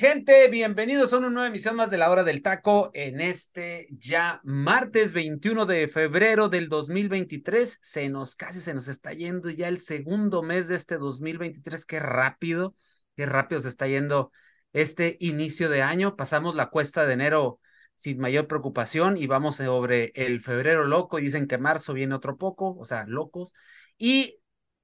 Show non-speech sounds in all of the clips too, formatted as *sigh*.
Gente, bienvenidos a una nueva emisión más de la hora del taco en este ya martes 21 de febrero del 2023. Se nos casi se nos está yendo ya el segundo mes de este 2023. Qué rápido, qué rápido se está yendo este inicio de año. Pasamos la cuesta de enero sin mayor preocupación y vamos sobre el febrero loco. Dicen que marzo viene otro poco, o sea, locos. Y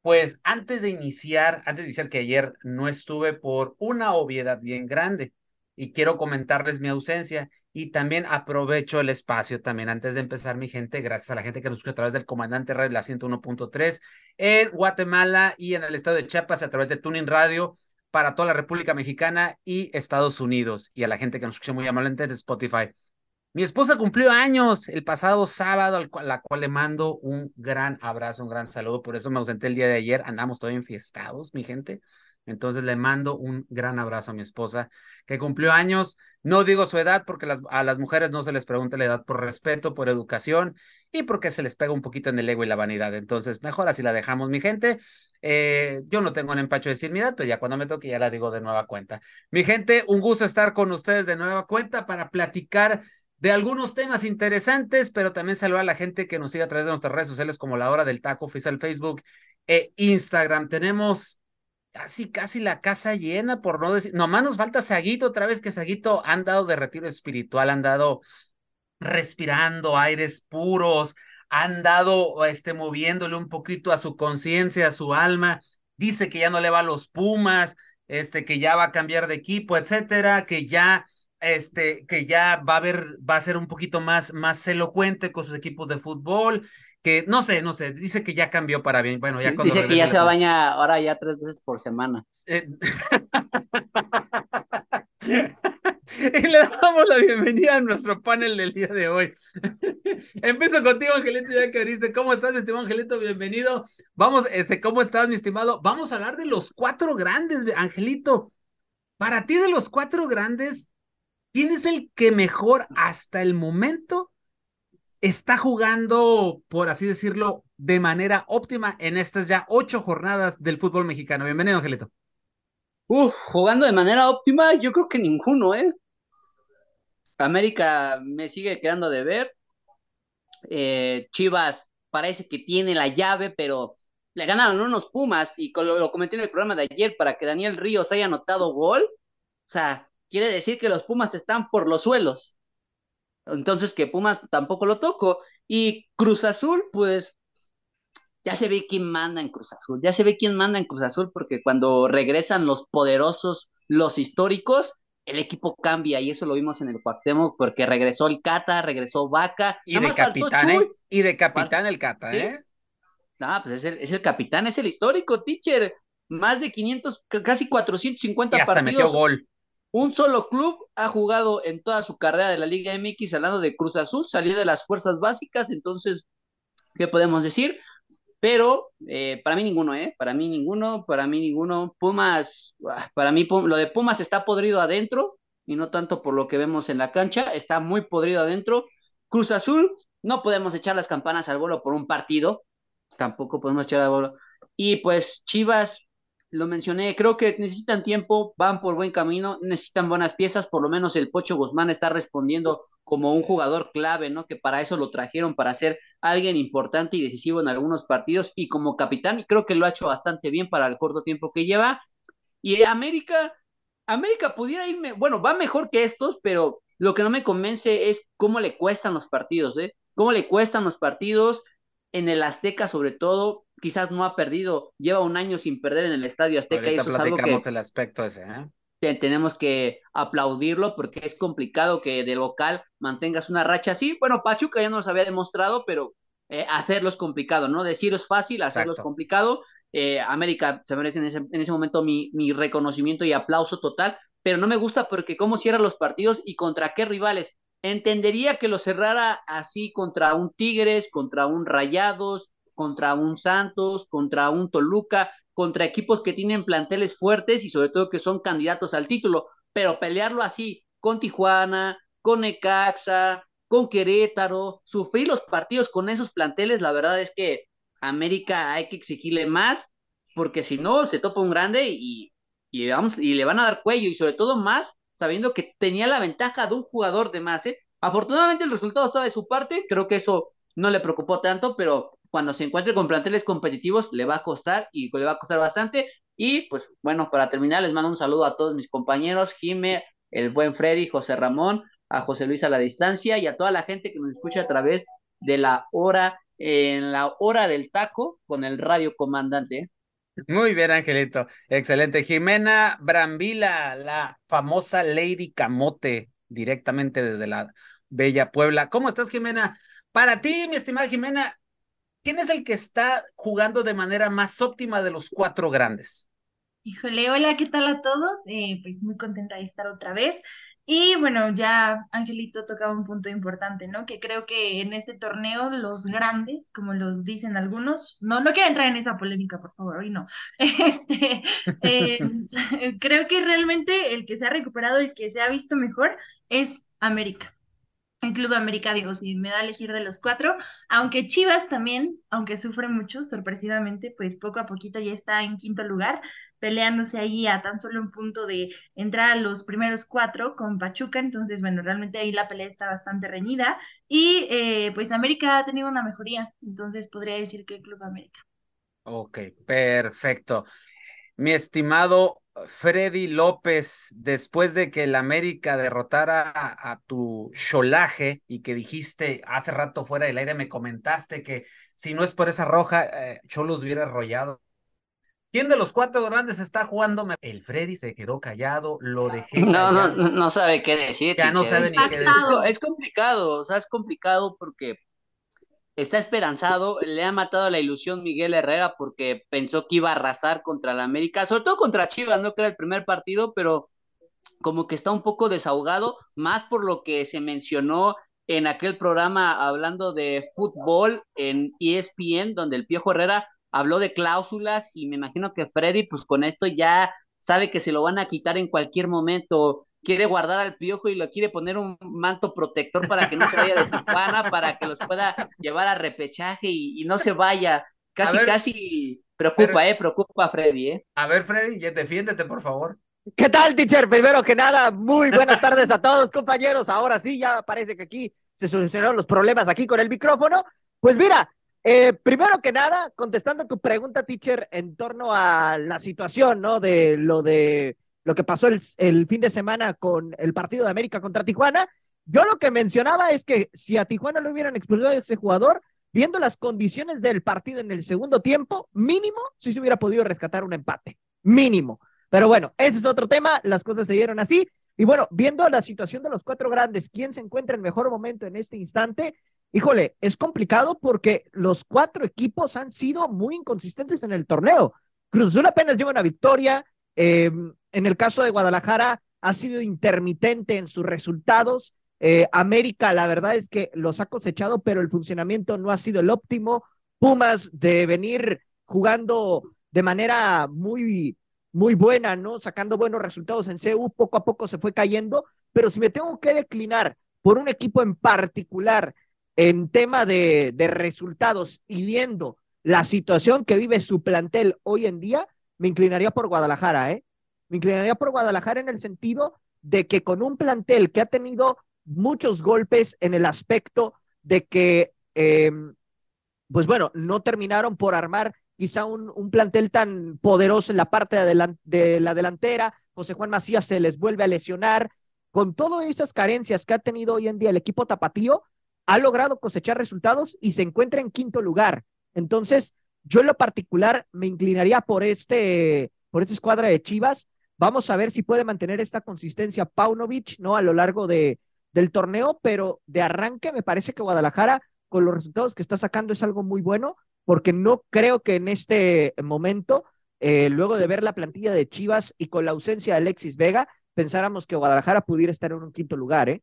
pues antes de iniciar, antes de iniciar que ayer no estuve por una obviedad bien grande y quiero comentarles mi ausencia y también aprovecho el espacio también antes de empezar mi gente, gracias a la gente que nos escucha a través del comandante Radio la 101.3 en Guatemala y en el estado de Chiapas a través de Tuning Radio para toda la República Mexicana y Estados Unidos y a la gente que nos escucha muy amablemente de Spotify. Mi esposa cumplió años el pasado sábado, a la cual le mando un gran abrazo, un gran saludo. Por eso me ausenté el día de ayer. Andamos todavía enfiestados, mi gente. Entonces le mando un gran abrazo a mi esposa que cumplió años. No digo su edad porque a las mujeres no se les pregunta la edad por respeto, por educación y porque se les pega un poquito en el ego y la vanidad. Entonces, mejor así la dejamos, mi gente. Eh, yo no tengo un empacho de decir mi edad, pero ya cuando me toque ya la digo de nueva cuenta. Mi gente, un gusto estar con ustedes de nueva cuenta para platicar de algunos temas interesantes, pero también saludar a la gente que nos sigue a través de nuestras redes sociales como La Hora del Taco Oficial Facebook e Instagram. Tenemos casi, casi la casa llena, por no decir, nomás nos falta Saguito otra vez, que Saguito han dado de retiro espiritual, han dado respirando aires puros, han dado, este, moviéndole un poquito a su conciencia, a su alma. Dice que ya no le va a los Pumas, este, que ya va a cambiar de equipo, etcétera, que ya este, que ya va a haber, va a ser un poquito más, más elocuente con sus equipos de fútbol, que no sé, no sé, dice que ya cambió para bien. Bueno, ya Dice que ya se baña ahora ya tres veces por semana. Eh, *laughs* y le damos la bienvenida a nuestro panel del día de hoy. *laughs* Empiezo contigo, Angelito, ya que dice, ¿cómo estás, mi estimado Angelito? Bienvenido. Vamos, este, ¿cómo estás, mi estimado? Vamos a hablar de los cuatro grandes, Angelito. Para ti, de los cuatro grandes, ¿Quién es el que mejor hasta el momento está jugando, por así decirlo, de manera óptima en estas ya ocho jornadas del fútbol mexicano? Bienvenido, Angelito. Uf, jugando de manera óptima, yo creo que ninguno, ¿eh? América me sigue quedando de ver. Eh, Chivas parece que tiene la llave, pero le ganaron unos Pumas y lo, lo comenté en el programa de ayer para que Daniel Ríos haya anotado gol. O sea, quiere decir que los Pumas están por los suelos. Entonces que Pumas tampoco lo toco. Y Cruz Azul, pues ya se ve quién manda en Cruz Azul. Ya se ve quién manda en Cruz Azul porque cuando regresan los poderosos, los históricos, el equipo cambia y eso lo vimos en el Cuauhtémoc porque regresó el Cata, regresó Vaca. Y de capitán, ¿eh? Y de capitán el Cata, ¿eh? Ah, pues es el, es el capitán, es el histórico, teacher. Más de 500, casi 450 y hasta metió gol. Un solo club ha jugado en toda su carrera de la Liga MX, hablando de Cruz Azul, salió de las fuerzas básicas, entonces, ¿qué podemos decir? Pero eh, para mí ninguno, ¿eh? Para mí ninguno, para mí ninguno. Pumas, ah, para mí lo de Pumas está podrido adentro y no tanto por lo que vemos en la cancha, está muy podrido adentro. Cruz Azul, no podemos echar las campanas al vuelo por un partido, tampoco podemos echar al vuelo. Y pues Chivas, lo mencioné, creo que necesitan tiempo, van por buen camino, necesitan buenas piezas, por lo menos el Pocho Guzmán está respondiendo como un jugador clave, ¿no? Que para eso lo trajeron, para ser alguien importante y decisivo en algunos partidos y como capitán, y creo que lo ha hecho bastante bien para el corto tiempo que lleva. Y América, América pudiera irme, bueno, va mejor que estos, pero lo que no me convence es cómo le cuestan los partidos, ¿eh? Cómo le cuestan los partidos en el Azteca sobre todo, quizás no ha perdido, lleva un año sin perder en el Estadio Azteca y eso es algo que el aspecto ese, ¿eh? tenemos que aplaudirlo porque es complicado que de local mantengas una racha así. Bueno, Pachuca ya nos había demostrado, pero eh, hacerlo es complicado, ¿no? Decir es fácil, hacerlo es complicado. Eh, América se merece en ese, en ese momento mi, mi reconocimiento y aplauso total, pero no me gusta porque cómo cierra los partidos y contra qué rivales. Entendería que lo cerrara así contra un Tigres, contra un Rayados, contra un Santos, contra un Toluca, contra equipos que tienen planteles fuertes y sobre todo que son candidatos al título, pero pelearlo así con Tijuana, con Necaxa, con Querétaro, sufrir los partidos con esos planteles, la verdad es que América hay que exigirle más, porque si no, se topa un grande y, y, vamos, y le van a dar cuello, y sobre todo más sabiendo que tenía la ventaja de un jugador de más. ¿eh? Afortunadamente el resultado estaba de su parte, creo que eso no le preocupó tanto, pero cuando se encuentre con planteles competitivos le va a costar y le va a costar bastante. Y pues bueno, para terminar les mando un saludo a todos mis compañeros, Jime, el buen Freddy, José Ramón, a José Luis a la distancia y a toda la gente que nos escucha a través de la hora, en la hora del taco con el radio comandante. Muy bien, Angelito. Excelente. Jimena Brambila, la famosa Lady Camote, directamente desde la Bella Puebla. ¿Cómo estás, Jimena? Para ti, mi estimada Jimena, ¿quién es el que está jugando de manera más óptima de los cuatro grandes? Híjole, hola, ¿qué tal a todos? Eh, pues muy contenta de estar otra vez. Y bueno, ya Angelito tocaba un punto importante, ¿no? Que creo que en este torneo los grandes, como los dicen algunos, no, no quiero entrar en esa polémica, por favor, hoy no. *laughs* Este, eh, *laughs* *laughs* creo que realmente el que se ha recuperado y que se ha visto mejor es América. El Club América, digo, si me da a elegir de los cuatro, aunque Chivas también, aunque sufre mucho, sorpresivamente, pues poco a poquito ya está en quinto lugar, peleándose ahí a tan solo un punto de entrar a los primeros cuatro con Pachuca, entonces bueno, realmente ahí la pelea está bastante reñida y eh, pues América ha tenido una mejoría, entonces podría decir que el Club América. Ok, perfecto. Mi estimado Freddy López, después de que el América derrotara a, tu cholaje y que dijiste hace rato fuera del aire, me comentaste que si no es por esa roja, eh, Cholos hubiera arrollado ¿Quién de los cuatro grandes está jugando? El Freddy se quedó callado, lo dejé. No, no, no sabe qué decir. Ya no sabe ni qué decir. Es complicado, o sea, es complicado porque está esperanzado, le ha matado la ilusión Miguel Herrera porque pensó que iba a arrasar contra la América, sobre todo contra Chivas, no que era el primer partido, pero como que está un poco desahogado, más por lo que se mencionó en aquel programa hablando de fútbol en ESPN, donde el Piojo Herrera habló de cláusulas y me imagino que Freddy, pues con esto ya sabe que se lo van a quitar en cualquier momento. Quiere guardar al piojo y lo quiere poner un manto protector para que no se vaya de *laughs* Tijuana, para que los pueda llevar a repechaje y, no se vaya. Casi, casi preocupa, eh, preocupa a Freddy, eh. A ver, Freddy, defiéndete, por favor. ¿Qué tal, teacher? Primero que nada, muy buenas tardes a todos, compañeros. Ahora sí, ya parece que aquí se solucionaron los problemas aquí con el micrófono. Pues mira, eh, primero que nada, contestando tu pregunta, teacher, en torno a la situación, ¿no? De lo de lo que pasó el, fin de semana con el partido de América contra Tijuana. Yo lo que mencionaba es que si a Tijuana lo hubieran expulsado a ese jugador, viendo las condiciones del partido en el segundo tiempo, mínimo, sí se hubiera podido rescatar un empate. Mínimo. Pero bueno, ese es otro tema. Las cosas se dieron así. Y bueno, viendo la situación de los cuatro grandes, ¿quién se encuentra en mejor momento en este instante? Híjole, es complicado porque los cuatro equipos han sido muy inconsistentes en el torneo. Cruz Azul apenas lleva una victoria. Em, en el caso de Guadalajara, ha sido intermitente en sus resultados. Eh, América, la verdad es que los ha cosechado, pero el funcionamiento no ha sido el óptimo. Pumas de venir jugando de manera muy, muy buena, ¿no? Sacando buenos resultados en CU, poco a poco se fue cayendo. Pero si me tengo que declinar por un equipo en particular en tema de, resultados y viendo la situación que vive su plantel hoy en día, me inclinaría por Guadalajara, ¿eh? Me inclinaría por Guadalajara en el sentido de que con un plantel que ha tenido muchos golpes en el aspecto de que, em, pues bueno, no terminaron por armar quizá un, plantel tan poderoso en la parte de, de la delantera. José Juan Macías se les vuelve a lesionar. Con todas esas carencias que ha tenido hoy en día el equipo tapatío, ha logrado cosechar resultados y se encuentra en quinto lugar. Entonces, yo en lo particular me inclinaría por este, por esta escuadra de Chivas. Vamos a ver si puede mantener esta consistencia Paunovic, ¿no? A lo largo de, del torneo, pero de arranque me parece que Guadalajara, con los resultados que está sacando, es algo muy bueno. porque no creo que en este momento, eh, luego de ver la plantilla de Chivas y con la ausencia de Alexis Vega, pensáramos que Guadalajara pudiera estar en un quinto lugar, ¿eh?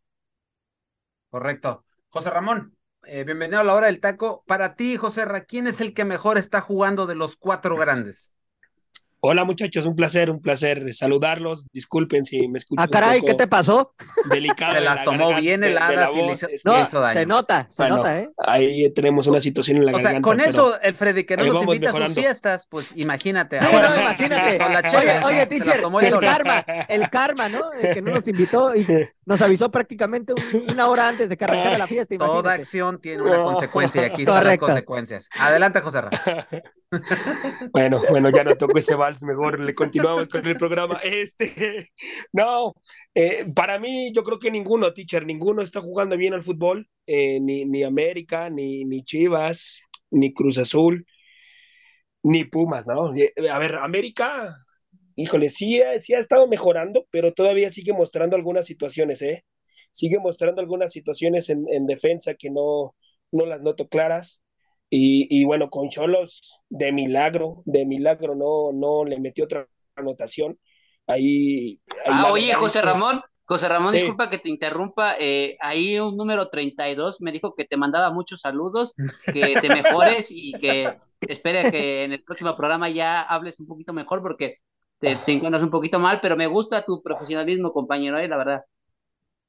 Correcto. José Ramón, eh, bienvenido a la hora del taco. Para ti, José Ra, ¿quién es el que mejor está jugando de los cuatro grandes? Hola muchachos, un placer, un placer saludarlos. Disculpen si me escuchan. Ah, caray, ¿qué te pasó? Delicado. Se las tomó bien heladas y le hizo, no, daño. Se nota, se nota, ¿eh? Ahí tenemos una situación en la o garganta. O sea, con eso, el Freddy, que no nos invita a sus fiestas, pues imagínate. No, imagínate. Con la oye, oye, teacher, el, karma, el karma, ¿no? El que no nos invitó y *laughs* nos avisó prácticamente *laughs* una hora antes de que arrancara la fiesta. Imagínate. Toda acción tiene una consecuencia y aquí están las consecuencias. Adelante, José Ramón. *laughs* bueno, bueno, ya no toco ese vals, mejor le continuamos con el programa. Este, no, eh, para mí yo creo que ninguno, teacher, ninguno está jugando bien al fútbol, eh, ni, ni América, ni, ni Chivas, ni Cruz Azul, ni Pumas, ¿no? Eh, a ver, América, híjole, sí, sí ha estado mejorando, pero todavía sigue mostrando algunas situaciones, ¿eh? Sigue mostrando algunas situaciones en, en defensa que no, no las noto claras. Y, bueno, con Cholos, de milagro, de milagro, no, no le metió otra anotación. Ahí. ah, oye, José Ramón, José Ramón, disculpa que te interrumpa. Eh, ahí un número 32 me dijo que te mandaba muchos saludos, que te *laughs* mejores y que espere que en el próximo programa ya hables un poquito mejor porque te, te encuentras un poquito mal, pero me gusta tu profesionalismo, compañero, eh, la verdad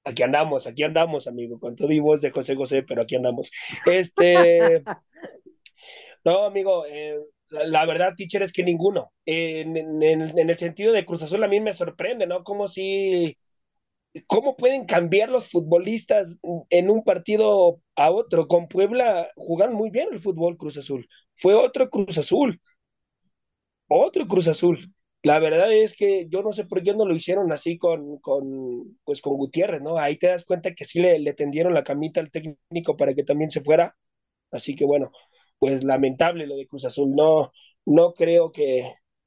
aquí andamos, aquí andamos, amigo, con todo y voz de José José, pero aquí andamos. Este, *laughs* no, amigo, eh, la, verdad, teacher, es que ninguno. en, el sentido de Cruz Azul a mí me sorprende, ¿no? Como si, ¿cómo pueden cambiar los futbolistas en un partido a otro? Con Puebla jugan muy bien el fútbol Cruz Azul. Fue otro Cruz Azul. Otro Cruz Azul. La verdad es que yo no sé por qué no lo hicieron así con, con, pues con Gutiérrez, ¿no? Ahí te das cuenta que sí le, le tendieron la camita al técnico para que también se fuera. Así que bueno, pues lamentable lo de Cruz Azul. No, no creo que,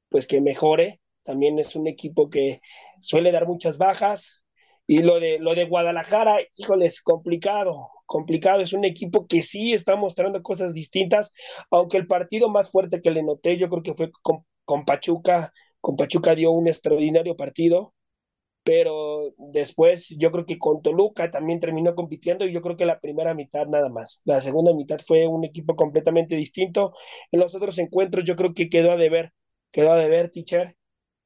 pues que mejore. También es un equipo que suele dar muchas bajas. Y lo de, lo de Guadalajara, híjole, es complicado, complicado. Es un equipo que sí está mostrando cosas distintas, aunque el partido más fuerte que le noté, yo creo que fue con, con Pachuca, con Pachuca dio un extraordinario partido, pero después yo creo que con Toluca también terminó compitiendo y yo creo que la primera mitad nada más. La segunda mitad fue un equipo completamente distinto. En los otros encuentros yo creo que quedó a deber, quedó a deber, teacher.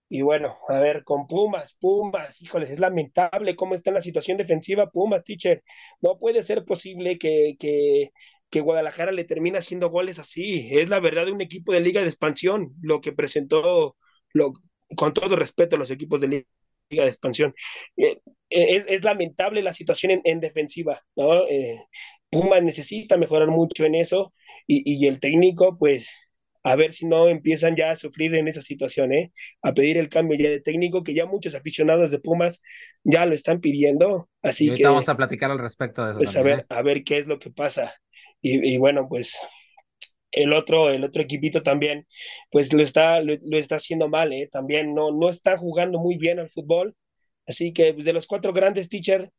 Y bueno, a ver, con Pumas, Pumas, híjoles, es lamentable cómo está en la situación defensiva Pumas, teacher. No puede ser posible que, que, que Guadalajara le termine haciendo goles así. Es la verdad de un equipo de liga de expansión, lo que presentó con todo respeto a los equipos de Liga de Expansión. Eh, eh, es, lamentable la situación en, defensiva, ¿no? Eh, Puma necesita mejorar mucho en eso y, el técnico, pues, a ver si no empiezan ya a sufrir en esa situación, A pedir el cambio ya de técnico, que ya muchos aficionados de Pumas ya lo están pidiendo. Así que. Vamos a platicar al respecto de eso. Pues a ver, a ver qué es lo que pasa. y bueno, pues el otro, el otro equipito también, pues lo está, lo, está haciendo mal, ¿eh? También no, no está jugando muy bien al fútbol. Así que pues, de los cuatro grandes, teacher,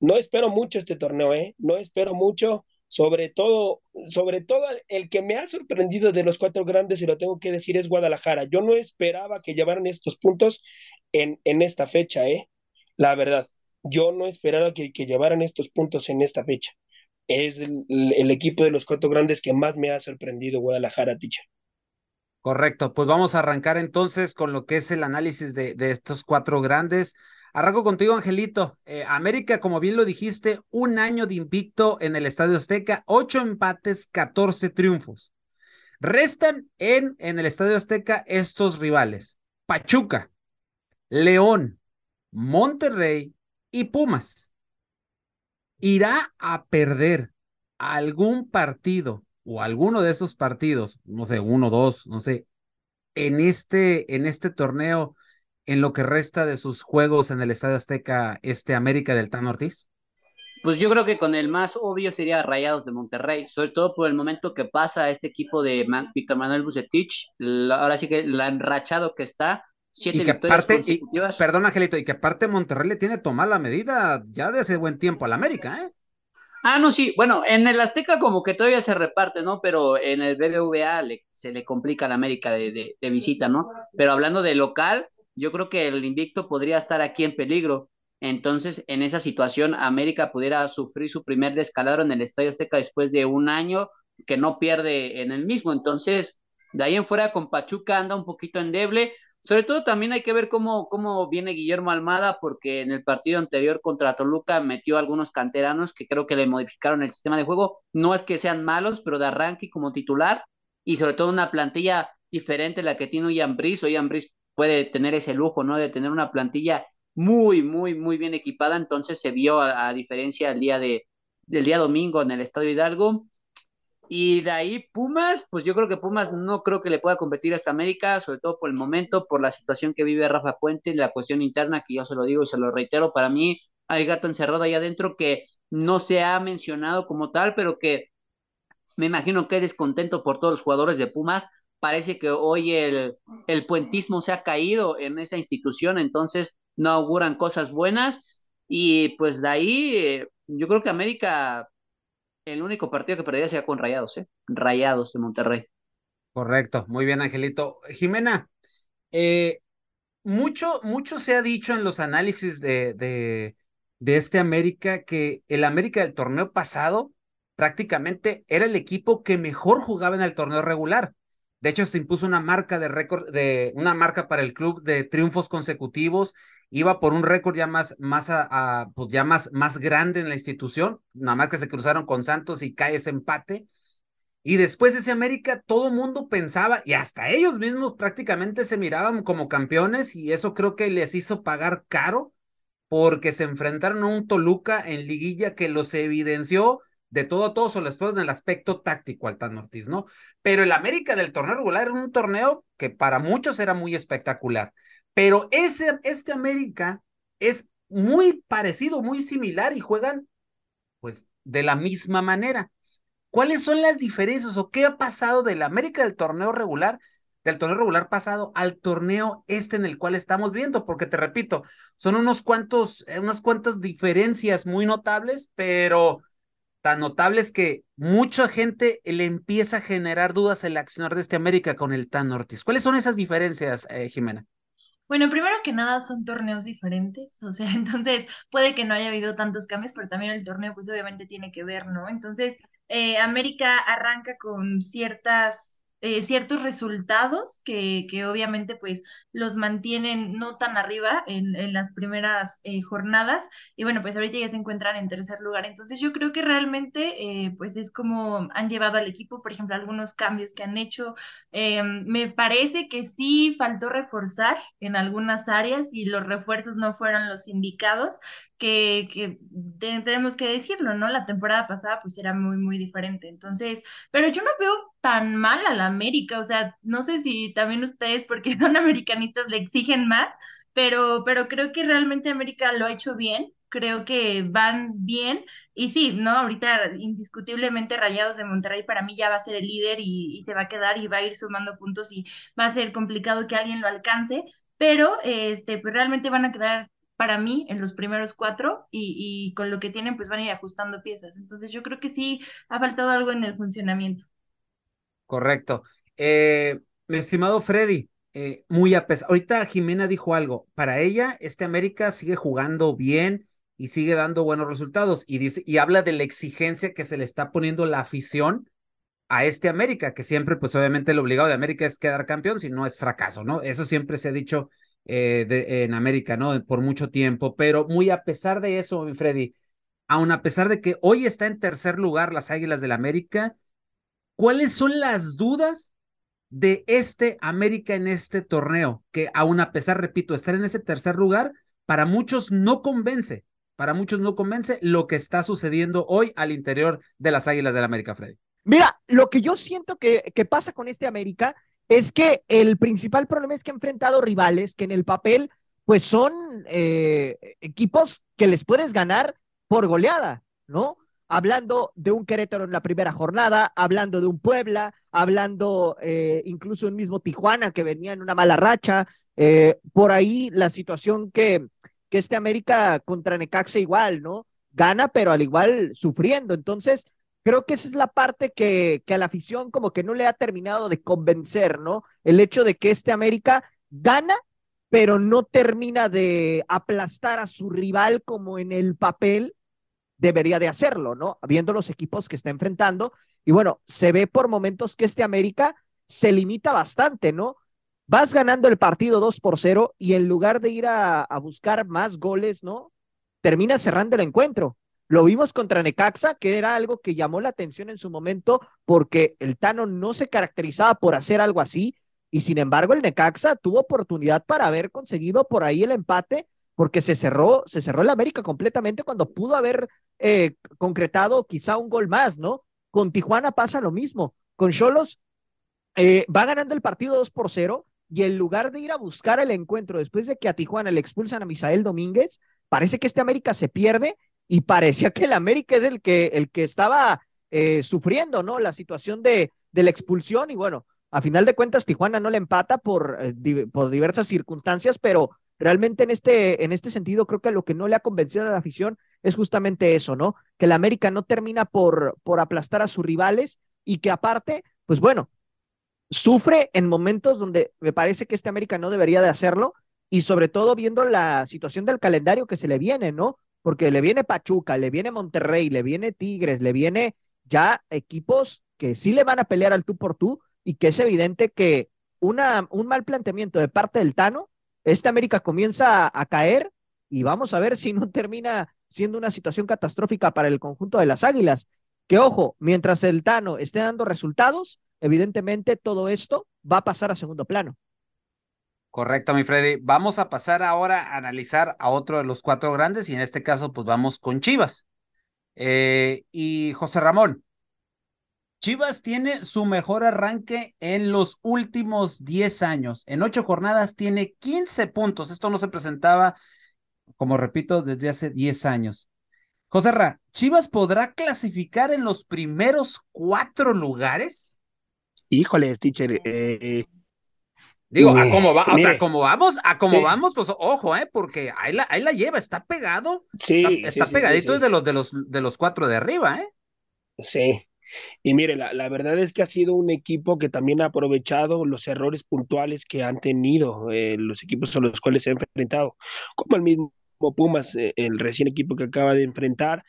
no espero mucho este torneo, ¿eh? No espero mucho, sobre todo, sobre todo el que me ha sorprendido de los cuatro grandes, y lo tengo que decir, es Guadalajara. Yo no esperaba que llevaran estos puntos en, en esta fecha, ¿eh? La verdad, yo no esperaba que, que llevaran estos puntos en esta fecha es el, equipo de los cuatro grandes que más me ha sorprendido, Guadalajara, Ticha. Correcto, pues vamos a arrancar entonces con lo que es el análisis de, de estos cuatro grandes. Arranco contigo, Angelito. Eh, América, como bien lo dijiste, un año de invicto en el Estadio Azteca, ocho empates, catorce triunfos. Restan en, en el Estadio Azteca estos rivales: Pachuca, León, Monterrey y Pumas irá a perder algún partido o alguno de esos partidos, no sé, uno, dos, no sé, en este, en este torneo, en lo que resta de sus juegos en el Estadio Azteca, este América del Tan Ortiz? Pues yo creo que con el más obvio sería Rayados de Monterrey, sobre todo por el momento que pasa este equipo de Víctor Manuel Bucetich, ahora sí que la enrachado que está, Siete y que aparte, perdón, Angelito, y que aparte Monterrey le tiene tomada la medida ya de hace buen tiempo al América, ¿eh? Ah, no, sí, bueno, en el Azteca como que todavía se reparte, ¿no? Pero en el BBVA se le complica a la América de, de, visita, ¿no? Pero hablando de local, yo creo que el invicto podría estar aquí en peligro. Entonces, en esa situación, América pudiera sufrir su primer descalabro en el Estadio Azteca después de un año que no pierde en el mismo. Entonces, de ahí en fuera con Pachuca anda un poquito endeble. Sobre todo también hay que ver cómo, cómo viene Guillermo Almada, porque en el partido anterior contra Toluca metió algunos canteranos que creo que le modificaron el sistema de juego. No es que sean malos, pero de arranque como titular y sobre todo una plantilla diferente a la que tiene Ian Brice. Ian Brice puede tener ese lujo, ¿no? De tener una plantilla muy, muy, muy bien equipada. Entonces se vio a, diferencia del día de, del día domingo en el Estadio Hidalgo y de ahí Pumas, pues yo creo que Pumas no creo que le pueda competir hasta América, sobre todo por el momento, por la situación que vive Rafa Puente, la cuestión interna, que yo se lo digo y se lo reitero, para mí hay gato encerrado ahí adentro que no se ha mencionado como tal, pero que me imagino que es descontento por todos los jugadores de Pumas. Parece que hoy el, el puentismo se ha caído en esa institución, entonces no auguran cosas buenas. Y pues de ahí, eh, yo creo que América el único partido que perdería sería con Rayados, ¿eh? Rayados de Monterrey. Correcto, muy bien, Angelito. Jimena, eh, mucho, mucho se ha dicho en los análisis de, de, de este América que el América del torneo pasado prácticamente era el equipo que mejor jugaba en el torneo regular. De hecho, se impuso una marca de récord, de una marca para el club de triunfos consecutivos. Iba por un récord ya más, más, pues ya más, más grande en la institución. Nada más que se cruzaron con Santos y cae ese empate. Y después de ese América, todo mundo pensaba, y hasta ellos mismos prácticamente se miraban como campeones, y eso creo que les hizo pagar caro, porque se enfrentaron a un Toluca en liguilla que los evidenció de todo a todo, sobre todo en el aspecto táctico, Altán Ortiz, ¿no? Pero el América del torneo regular era un torneo que para muchos era muy espectacular. Pero ese, este América es muy parecido, muy similar y juegan, pues, de la misma manera. ¿Cuáles son las diferencias o qué ha pasado del América del torneo regular, del torneo regular pasado al torneo este en el cual estamos viendo? Porque te repito, son unos cuantos, eh, unas cuantas diferencias muy notables, pero tan notables que mucha gente le empieza a generar dudas el accionar de este América con el Tan Ortiz. ¿Cuáles son esas diferencias, eh, Jimena? Bueno, primero que nada son torneos diferentes, o sea, *laughs* entonces puede que no haya habido tantos cambios, pero también el torneo pues obviamente tiene que ver, ¿no? Entonces, eh, América arranca con ciertas eh, ciertos resultados que, que, obviamente pues los mantienen no tan arriba en, en las primeras eh, jornadas. Y bueno pues ahorita ya se encuentran en tercer lugar. Entonces yo creo que realmente eh, pues es como han llevado al equipo por ejemplo algunos cambios que han hecho. Me parece que sí faltó reforzar en algunas áreas y los refuerzos no fueron los indicados que, que tenemos que decirlo, ¿no? La temporada pasada pues era muy, muy diferente. Entonces, pero yo no veo tan mal a la América, o sea, no sé si también ustedes, porque *laughs* son americanistas, le exigen más, pero, pero creo que realmente América lo ha hecho bien, creo que van bien. Y sí, ¿no? Ahorita indiscutiblemente Rayados de Monterrey para mí ya va a ser el líder y, y, se va a quedar y va a ir sumando puntos y va a ser complicado que alguien lo alcance, pero este, pues realmente van a quedar para mí en los primeros cuatro y, con lo que tienen pues van a ir ajustando piezas. Entonces yo creo que sí ha faltado algo en el funcionamiento. Correcto. Eh, mi estimado Freddy, eh, muy a pesar, ahorita Jimena dijo algo, para ella este América sigue jugando bien y sigue dando buenos resultados y dice y habla de la exigencia que se le está poniendo la afición a este América, que siempre pues obviamente el obligado de América es quedar campeón, si no es fracaso, ¿no? Eso siempre se ha dicho eh, de, en América, ¿no? Por mucho tiempo, pero muy a pesar de eso, Freddy, aun a pesar de que hoy está en tercer lugar las Águilas del América, ¿cuáles son las dudas de este América en este torneo? Que aun a pesar, repito, estar en ese tercer lugar, para muchos no convence, para muchos no convence lo que está sucediendo hoy al interior de las Águilas del América, Freddy. Mira, lo que yo siento que, que pasa con este América es que el principal problema es que ha enfrentado rivales que en el papel, pues son eh, equipos que les puedes ganar por goleada, ¿no? Hablando de un Querétaro en la primera jornada, hablando de un Puebla, hablando eh, incluso un mismo Tijuana que venía en una mala racha, eh, por ahí la situación que, que este América contra Necaxa igual, ¿no? gana, pero al igual sufriendo. Entonces, creo que esa es la parte que, a la afición como que no le ha terminado de convencer, ¿no? El hecho de que este América gana, pero no termina de aplastar a su rival como en el papel debería de hacerlo, ¿no? Viendo los equipos que está enfrentando. Y bueno, se ve por momentos que este América se limita bastante, ¿no? Vas ganando el partido 2 por 0 y en lugar de ir a, a buscar más goles, ¿no? Termina cerrando el encuentro. Lo vimos contra Necaxa, que era algo que llamó la atención en su momento porque el Tano no se caracterizaba por hacer algo así y sin embargo el Necaxa tuvo oportunidad para haber conseguido por ahí el empate porque se cerró, se cerró el América completamente cuando pudo haber eh, concretado quizá un gol más, ¿no? Con Tijuana pasa lo mismo. Con Cholos eh, va ganando el partido 2 por 0 y en lugar de ir a buscar el encuentro después de que a Tijuana le expulsan a Misael Domínguez, parece que este América se pierde y parecía que el América es el que, el que estaba eh, sufriendo, ¿no? La situación de, de la expulsión y bueno, a final de cuentas Tijuana no le empata por, por diversas circunstancias, pero realmente en este, en este sentido creo que lo que no le ha convencido a la afición es justamente eso, ¿no? Que la América no termina por, por aplastar a sus rivales y que aparte, pues bueno, sufre en momentos donde me parece que este América no debería de hacerlo y sobre todo viendo la situación del calendario que se le viene, ¿no? Porque le viene Pachuca, le viene Monterrey, le viene Tigres, le viene ya equipos que sí le van a pelear al tú por tú y que es evidente que una, un mal planteamiento de parte del Tano este América comienza a, caer y vamos a ver si no termina siendo una situación catastrófica para el conjunto de las Águilas. Que ojo, mientras el Tano esté dando resultados, evidentemente todo esto va a pasar a segundo plano. Correcto, mi Freddy. Vamos a pasar ahora a analizar a otro de los cuatro grandes y en este caso pues vamos con Chivas. Eh, y José Ramón, Chivas tiene su mejor arranque en los últimos 10 años. En ocho jornadas tiene 15 puntos. Esto no se presentaba, como repito, desde hace 10 años. José Ra, ¿Chivas podrá clasificar en los primeros cuatro lugares? Híjole, teacher. Eh, Digo, a cómo va, o sea, como vamos, a cómo vamos, pues ojo, eh, porque ahí la, ahí la lleva, está pegado, sí, está, pegadito de los de los de los cuatro de arriba, eh. Sí, y mire, la, la, verdad es que ha sido un equipo que también ha aprovechado los errores puntuales que han tenido eh, los equipos a los cuales se ha enfrentado, como el mismo Pumas, eh, el recién equipo que acaba de enfrentar.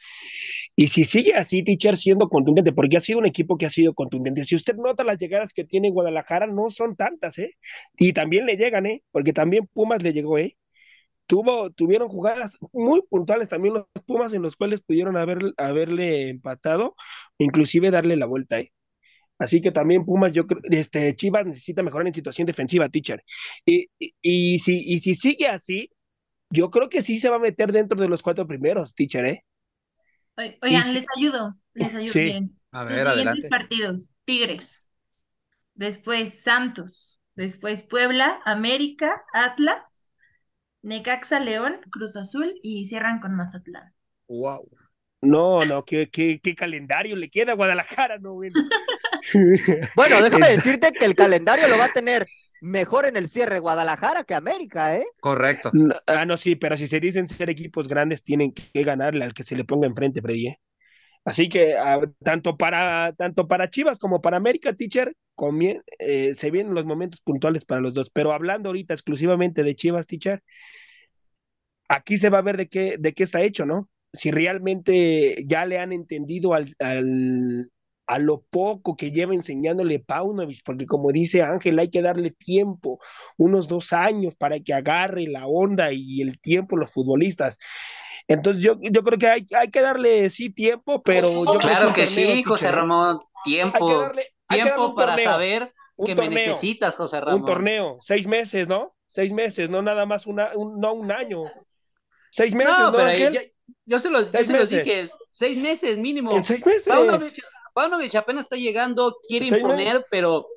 Y si sigue así, Teacher, siendo contundente, porque ha sido un equipo que ha sido contundente. Si usted nota las llegadas que tiene Guadalajara, no son tantas, ¿eh? Y también le llegan, ¿eh? Porque también Pumas le llegó, ¿eh? tuvo, tuvieron jugadas muy puntuales también los Pumas en los cuales pudieron haber, haberle empatado, inclusive darle la vuelta. ¿eh? Así que también Pumas, yo creo, este, Chivas necesita mejorar en situación defensiva, teacher. Y, y, si, y si sigue así, yo creo que sí se va a meter dentro de los cuatro primeros, teacher, ¿eh? Oigan, les ayudo, les ayudo bien. A ver, adelante. partidos, Tigres, después Santos, después Puebla, América, Atlas, Necaxa, León, Cruz Azul y cierran con Mazatlán. Wow. No, no, ¿qué, qué, qué calendario le queda a Guadalajara, no, bueno, *laughs* *laughs* déjame decirte que el calendario lo va a tener mejor en el cierre Guadalajara que América, ¿eh? Correcto. ah, no, sí, pero si se dicen ser equipos grandes, tienen que ganarle al que se le ponga enfrente, Freddy, ¿eh? Así que ah, tanto, para, tanto para Chivas como para América, teacher, eh, se vienen los momentos puntuales para los dos. Pero hablando ahorita exclusivamente de Chivas, teacher, aquí se va a ver de qué, de qué está hecho, ¿no? Si realmente ya le han entendido al, al, a lo poco que lleva enseñándole Paunovic, porque como dice Ángel, hay que darle tiempo, unos dos años para que agarre la onda y el tiempo los futbolistas. Entonces yo, yo creo que hay, hay que darle sí tiempo, pero yo Claro que, sí, José Ramón, tiempo, tiempo para saber que me necesitas, José Ramón. Un torneo, seis meses, ¿no? Seis meses, no nada más una, un, no un año. Seis meses, ¿no, yo, se los, dije, seis meses mínimo. seis meses. Paunovic apenas está llegando, quiere imponer, pero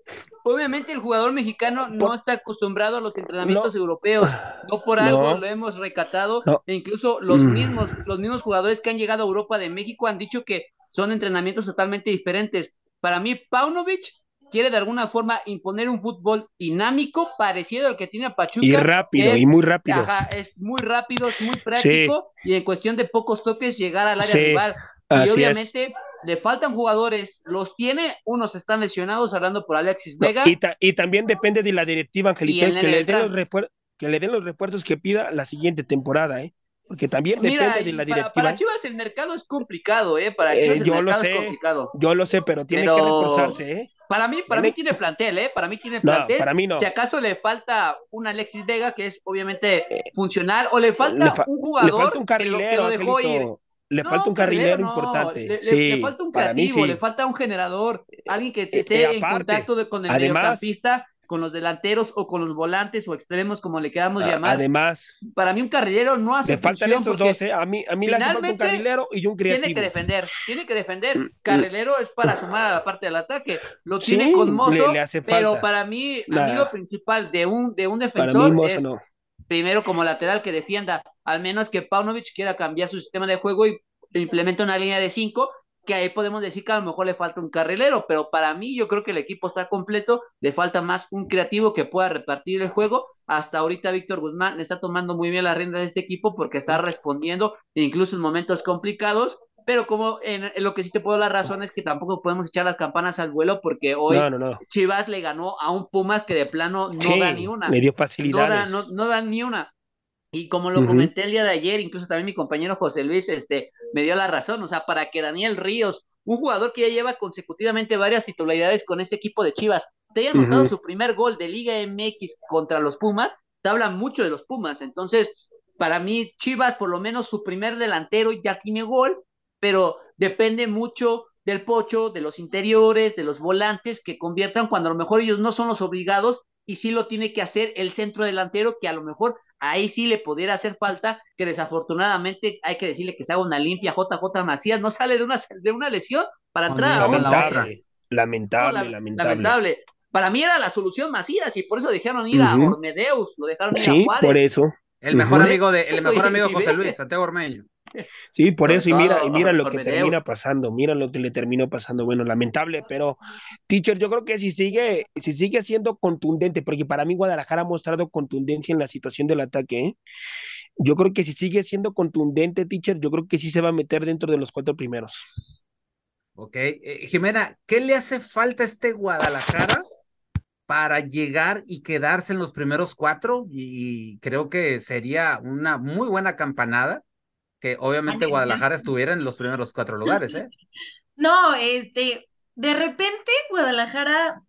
obviamente el jugador mexicano no está acostumbrado a los entrenamientos europeos. No por algo lo hemos recatado. E incluso los mm. mismos, los mismos jugadores que han llegado a Europa de México han dicho que son entrenamientos totalmente diferentes. Para mí, Paunovic quiere de alguna forma imponer un fútbol dinámico, parecido al que tiene Pachuca. Y rápido, y muy rápido. Ajá, es muy rápido, es muy práctico, y en cuestión de pocos toques llegar al área rival. Y obviamente le faltan jugadores, los tiene, unos están lesionados, hablando por Alexis Vega. y, también depende de la directiva, Angelito, que le, den los que le den los refuerzos que pida la siguiente temporada, ¿eh? Porque también depende de la directiva. Para, Chivas el mercado es complicado, ¿eh? Para eh, Chivas el mercado es complicado. Yo lo sé, pero tiene que reforzarse, ¿eh? Para mí, para mí tiene plantel, ¿eh? Para mí tiene plantel. para mí no. Si acaso le falta un Alexis Vega, que es obviamente eh, funcional, o le falta un jugador le falta un carrilero, que lo, ir. Le falta un carrilero, importante. Le, sí, le, falta un creativo, le falta un generador, alguien que esté en contacto con el mediocampista con los delanteros o con los volantes o extremos, como le queramos llamar. Además, para mí un carrilero no hace Le faltan estos dos, ¿eh? A mí, a mí le hace falta un carrilero y un creativo. Tiene que defender, tiene que defender. Mm, mm. Carrilero es para sumar a la parte del ataque. Lo tiene con Mozo, pero para mí, a mí lo principal de un, de un defensor es primero como lateral que defienda, al menos que Paunovic quiera cambiar su sistema de juego y implemente una línea de cinco que ahí podemos decir que a lo mejor le falta un carrilero, pero para mí yo creo que el equipo está completo, le falta más un creativo que pueda repartir el juego. Hasta ahorita Víctor Guzmán le está tomando muy bien la rienda de este equipo porque está respondiendo incluso en momentos complicados, pero como en, lo que sí te puedo dar la razón es que tampoco podemos echar las campanas al vuelo porque hoy Chivas le ganó a un Pumas que de plano no da ni una. Me dio facilidades. No da, no da ni una. Y como lo comenté el día de ayer, incluso también mi compañero José Luis este, me dio la razón, o sea, para que Daniel Ríos, un jugador que ya lleva consecutivamente varias titularidades con este equipo de Chivas, te haya anotado su primer gol de Liga MX contra los Pumas, te habla mucho de los Pumas. Entonces, para mí, Chivas, por lo menos su primer delantero ya tiene gol, pero depende mucho del pocho, de los interiores, de los volantes que conviertan cuando a lo mejor ellos no son los obligados y sí lo tiene que hacer el centro delantero que a lo mejor ahí sí le pudiera hacer falta, que desafortunadamente hay que decirle que se haga una limpia JJ Macías, no sale de una, de una lesión para entrar. a lamentable, lamentable, lamentable, Para mí era la solución Macías y por eso dejaron ir a Ormedeus, lo dejaron ir a Juárez. por eso. El mejor amigo de, el mejor amigo José Luis, Santiago Ormeño. Sí, por eso, y mira, y mira lo que termina pasando, mira lo que le terminó pasando. Bueno, lamentable, pero teacher, yo creo que si sigue, si sigue siendo contundente, porque para mí Guadalajara ha mostrado contundencia en la situación del ataque, ¿eh? yo creo que si sigue siendo contundente, teacher, yo creo que sí se va a meter dentro de los cuatro primeros. Ok, eh, Jimena, ¿qué le hace falta a este Guadalajara para llegar y quedarse en los primeros cuatro? Y creo que sería una muy buena campanada que obviamente Guadalajara estuviera en los primeros cuatro lugares, ¿eh? *laughs* No, este, de repente Guadalajara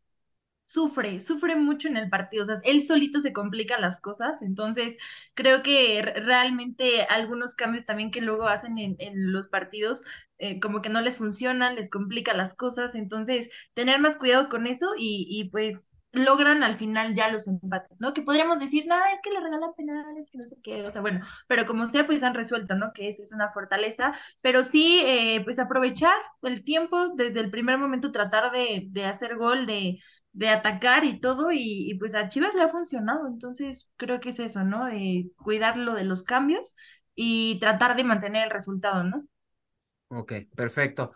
sufre, sufre mucho en el partido, o sea, él solito se complica las cosas, entonces creo que realmente algunos cambios también que luego hacen en, en los partidos, eh, como que no les funcionan, les complica las cosas, entonces tener más cuidado con eso y, y pues logran al final ya los empates, ¿no? Que podríamos decir, nada, es que le regalan penales, que no sé qué, o sea, bueno, pero como sea, pues han resuelto, ¿no? Que eso es una fortaleza, pero sí, eh, pues aprovechar el tiempo, desde el primer momento tratar de, de hacer gol, de, de atacar y todo, y, pues a Chivas le ha funcionado, entonces creo que es eso, ¿no? De cuidar lo de los cambios y tratar de mantener el resultado, ¿no? Ok, perfecto.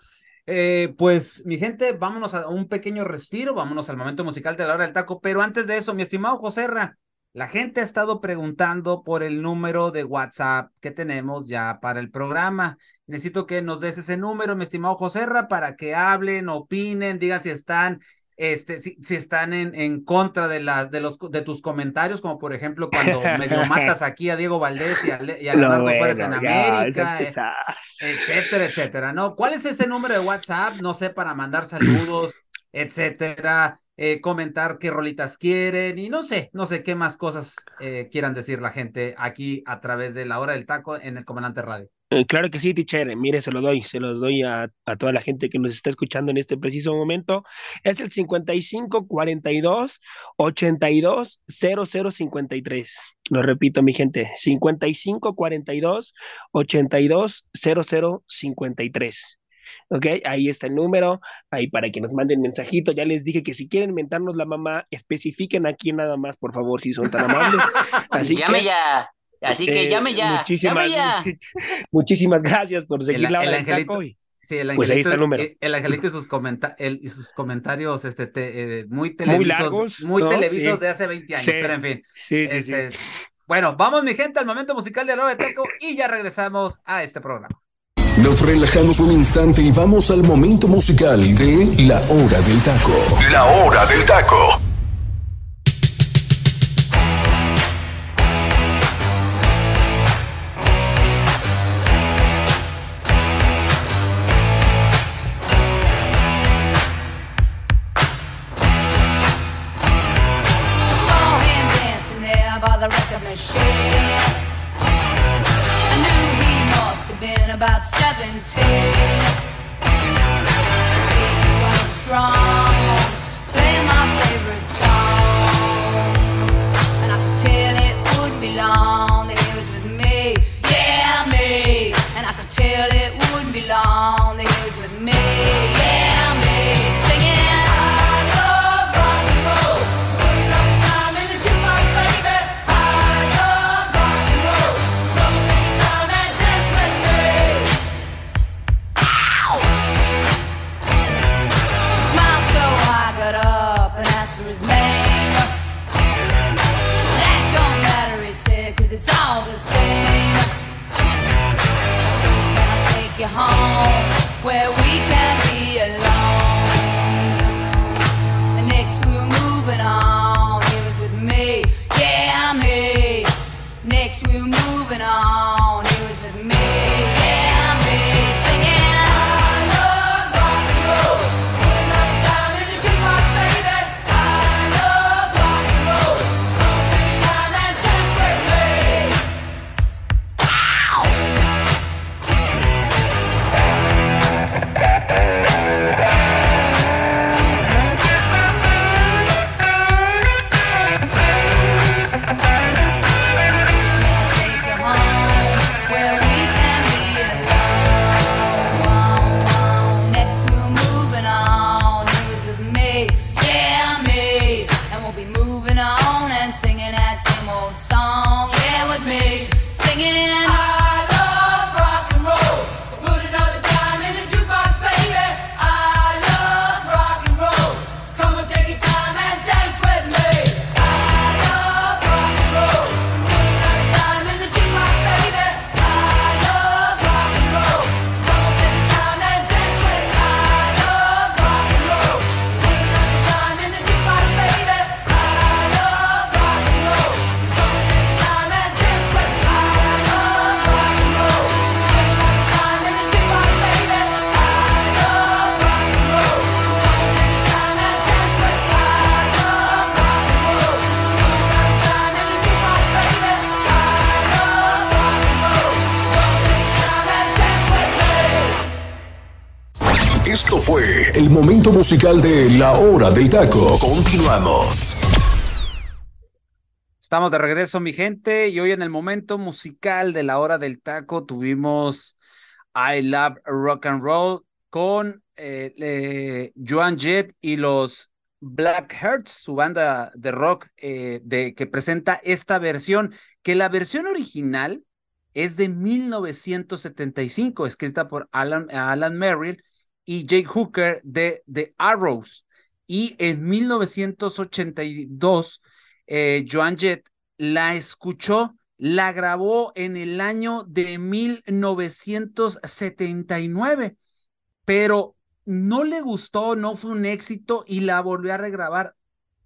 Eh, pues, mi gente, vámonos a un pequeño respiro, vámonos al momento musical de la hora del taco, pero antes de eso, mi estimado José la gente ha estado preguntando por el número de WhatsApp que tenemos ya para el programa. Necesito que nos des ese número, mi estimado José para que hablen, opinen, digan si están este, si, si están en, en contra de, las de, los, de tus comentarios, como por ejemplo cuando *laughs* medio matas aquí a Diego Valdés y a, Leonardo Juárez en América, eh, etcétera, etcétera, ¿no? ¿Cuál es ese número de WhatsApp? No sé, para mandar saludos, etcétera, eh, comentar qué rolitas quieren y no sé, no sé qué más cosas eh, quieran decir la gente aquí a través de la hora del taco en el Comandante Radio. Eh, claro que sí, teacher. Mire, se lo doy, se los doy a, toda la gente que nos está escuchando en este preciso momento. Es el 55 42 82 00 53. Lo repito, mi gente, 55 42 82 00 53. ¿ok? Ahí está el número, ahí para que nos manden mensajito. Ya les dije que si quieren mentarnos la mamá, especifiquen aquí nada más, por favor, si son tan amables. *laughs* Así Llame ya. Así que eh, llame ya. Muchísimas, *laughs* muchísimas gracias por seguir la hora del taco. Sí, el pues ahí está angelito, el número. eh, el angelito y sus, comenta- el- y sus comentarios este, te- eh, muy Muy televisos, largos, muy ¿no? televisos Sí. de hace 20 años, Sí. pero en fin. Sí, sí, sí. este, Bueno, vamos mi gente al momento musical de la hora de taco y ya regresamos a este programa. Nos relajamos un instante y vamos al momento musical de La Hora del Taco. La Hora del Taco. Musical de La Hora del Taco. Continuamos. Estamos de regreso, mi gente, y hoy en el momento musical de la hora del taco tuvimos I Love Rock and Roll con eh, Joan Jett y los Black Hearts, su banda de rock eh, de, que presenta esta versión, que la versión original es de 1975, escrita por Alan, Alan Merrill y Jake Hooker de The Arrows. Y en 1982 eh, Joan Jett la escuchó, la grabó en el año de 1979, pero no le gustó, no fue un éxito y la volvió a regrabar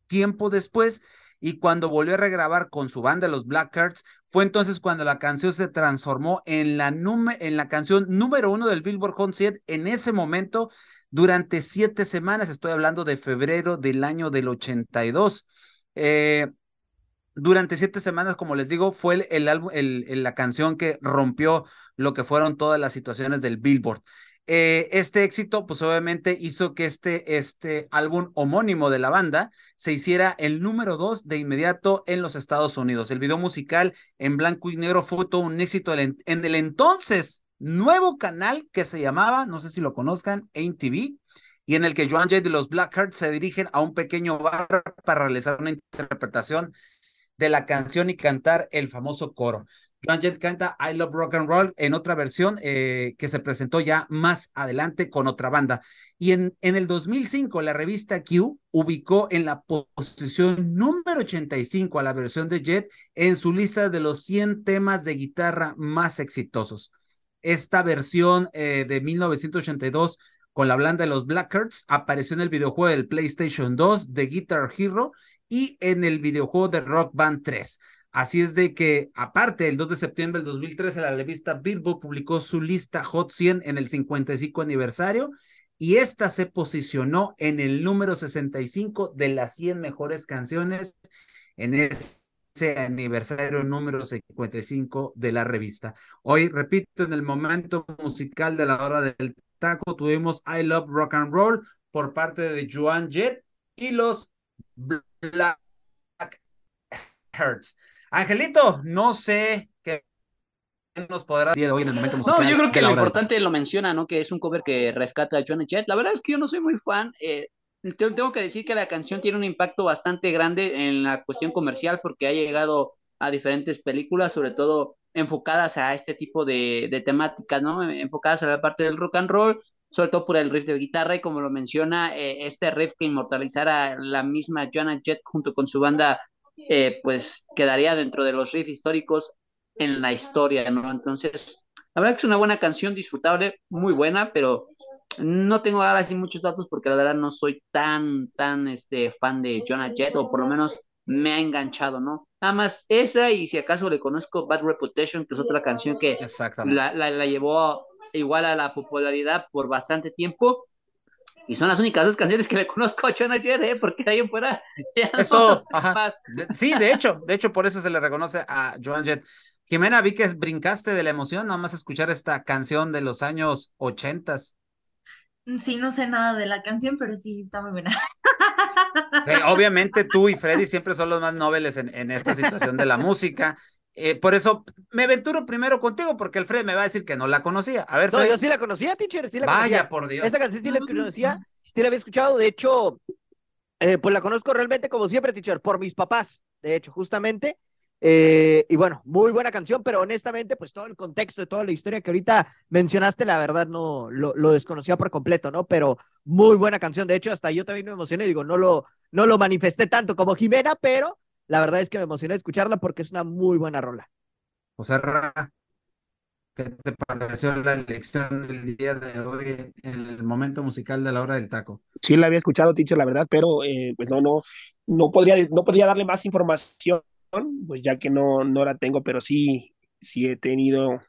tiempo después. Y cuando volvió a regrabar con su banda, los Blackhearts, fue entonces cuando la canción se transformó en la, en la canción número uno del Billboard Hot 100 en ese momento durante siete semanas. Estoy hablando de febrero del año del 82. Eh, durante siete semanas, como les digo, fue el, el álbum, el, la canción que rompió lo que fueron todas las situaciones del Billboard. Eh, este éxito, pues obviamente hizo que este, este álbum homónimo de la banda se hiciera el número dos de inmediato en los Estados Unidos. El video musical en blanco y negro fue todo un éxito en, el entonces nuevo canal que se llamaba, no sé si lo conozcan, AIM-TV, y en el que Joan Jett y los Blackhearts se dirigen a un pequeño bar para realizar una interpretación de la canción y cantar el famoso coro. Joan Jett canta I Love Rock and Roll en otra versión eh, que se presentó ya más adelante con otra banda. Y en, en el 2005 la revista Q ubicó en la posición número 85 a la versión de Jett en su lista de los 100 temas de guitarra más exitosos. Esta versión eh, de 1982 con la blanda de los Blackhearts apareció en el videojuego del PlayStation 2 de Guitar Hero y en el videojuego de Rock Band 3. Así es de que, aparte, el 2 de septiembre del 2013, la revista Billboard publicó su lista Hot 100 en el 55 aniversario y esta se posicionó en el número 65 de las 100 mejores canciones en ese aniversario número 55 de la revista. Hoy, repito, en el momento musical de la hora del taco tuvimos I Love Rock and Roll por parte de Joan Jett y los Black Hearts. Angelito, no sé qué nos podrá decir hoy en el momento musical. No, yo creo que lo importante lo menciona, ¿no? Que es un cover que rescata a Joan Jett. La verdad es que yo no soy muy fan. eh, te- tengo que decir que la canción tiene un impacto bastante grande en la cuestión comercial porque ha llegado a diferentes películas, sobre todo enfocadas a este tipo de, de temáticas, ¿no? Enfocadas a la parte del rock and roll, sobre todo por el riff de guitarra y como lo menciona, eh, este riff que inmortalizara la misma Joan Jett junto con su banda, eh, pues quedaría dentro de los riffs históricos en la historia, ¿no? Entonces, la verdad que es una buena canción, disfrutable, muy buena, pero no tengo ahora sí muchos datos porque la verdad no soy tan, tan este, fan de Jonah Jett, o por lo menos me ha enganchado, ¿no? Nada más esa y si acaso le conozco Bad Reputation, que es otra canción que la, la, la llevó igual a la popularidad por bastante tiempo. Y son las únicas dos canciones que le conozco a Jonah Jett, ¿eh? Porque de ahí en fuera ya no Es todo, sé ajá. más. De- sí, de hecho, de hecho, por eso se le reconoce a Joan Jett. Jimena, vi que brincaste de la emoción, nada más escuchar esta canción de los años ochentas. Sí, no sé nada de la canción, pero sí está muy buena. Sí, obviamente tú y Freddy siempre son los más nobles en, en esta situación de la música. Eh, por eso me aventuro primero contigo, porque el Fred me va a decir que no la conocía. A ver, No, Fred. yo sí la conocía, teacher, sí la Vaya, conocía. por Dios. Esta canción sí la conocía, sí la había escuchado. De hecho, eh, pues la conozco realmente como siempre, teacher, por mis papás, de hecho, justamente. Eh, y bueno, muy buena canción, pero honestamente, pues todo el contexto de toda la historia que ahorita mencionaste, la verdad no lo, lo desconocía por completo, ¿no? Pero muy buena canción. De hecho, hasta yo también me emocioné. Digo, no lo, no lo manifesté tanto como Jimena, pero la verdad es que me emocioné escucharla porque es una muy buena rola. José Ra, ¿qué te pareció la elección del día de hoy en el momento musical de la hora del taco? Sí la había escuchado, teacher, la verdad, pero eh, pues no, no, no podría, no podría darle más información, pues ya que no, no la tengo, pero sí, sí he tenido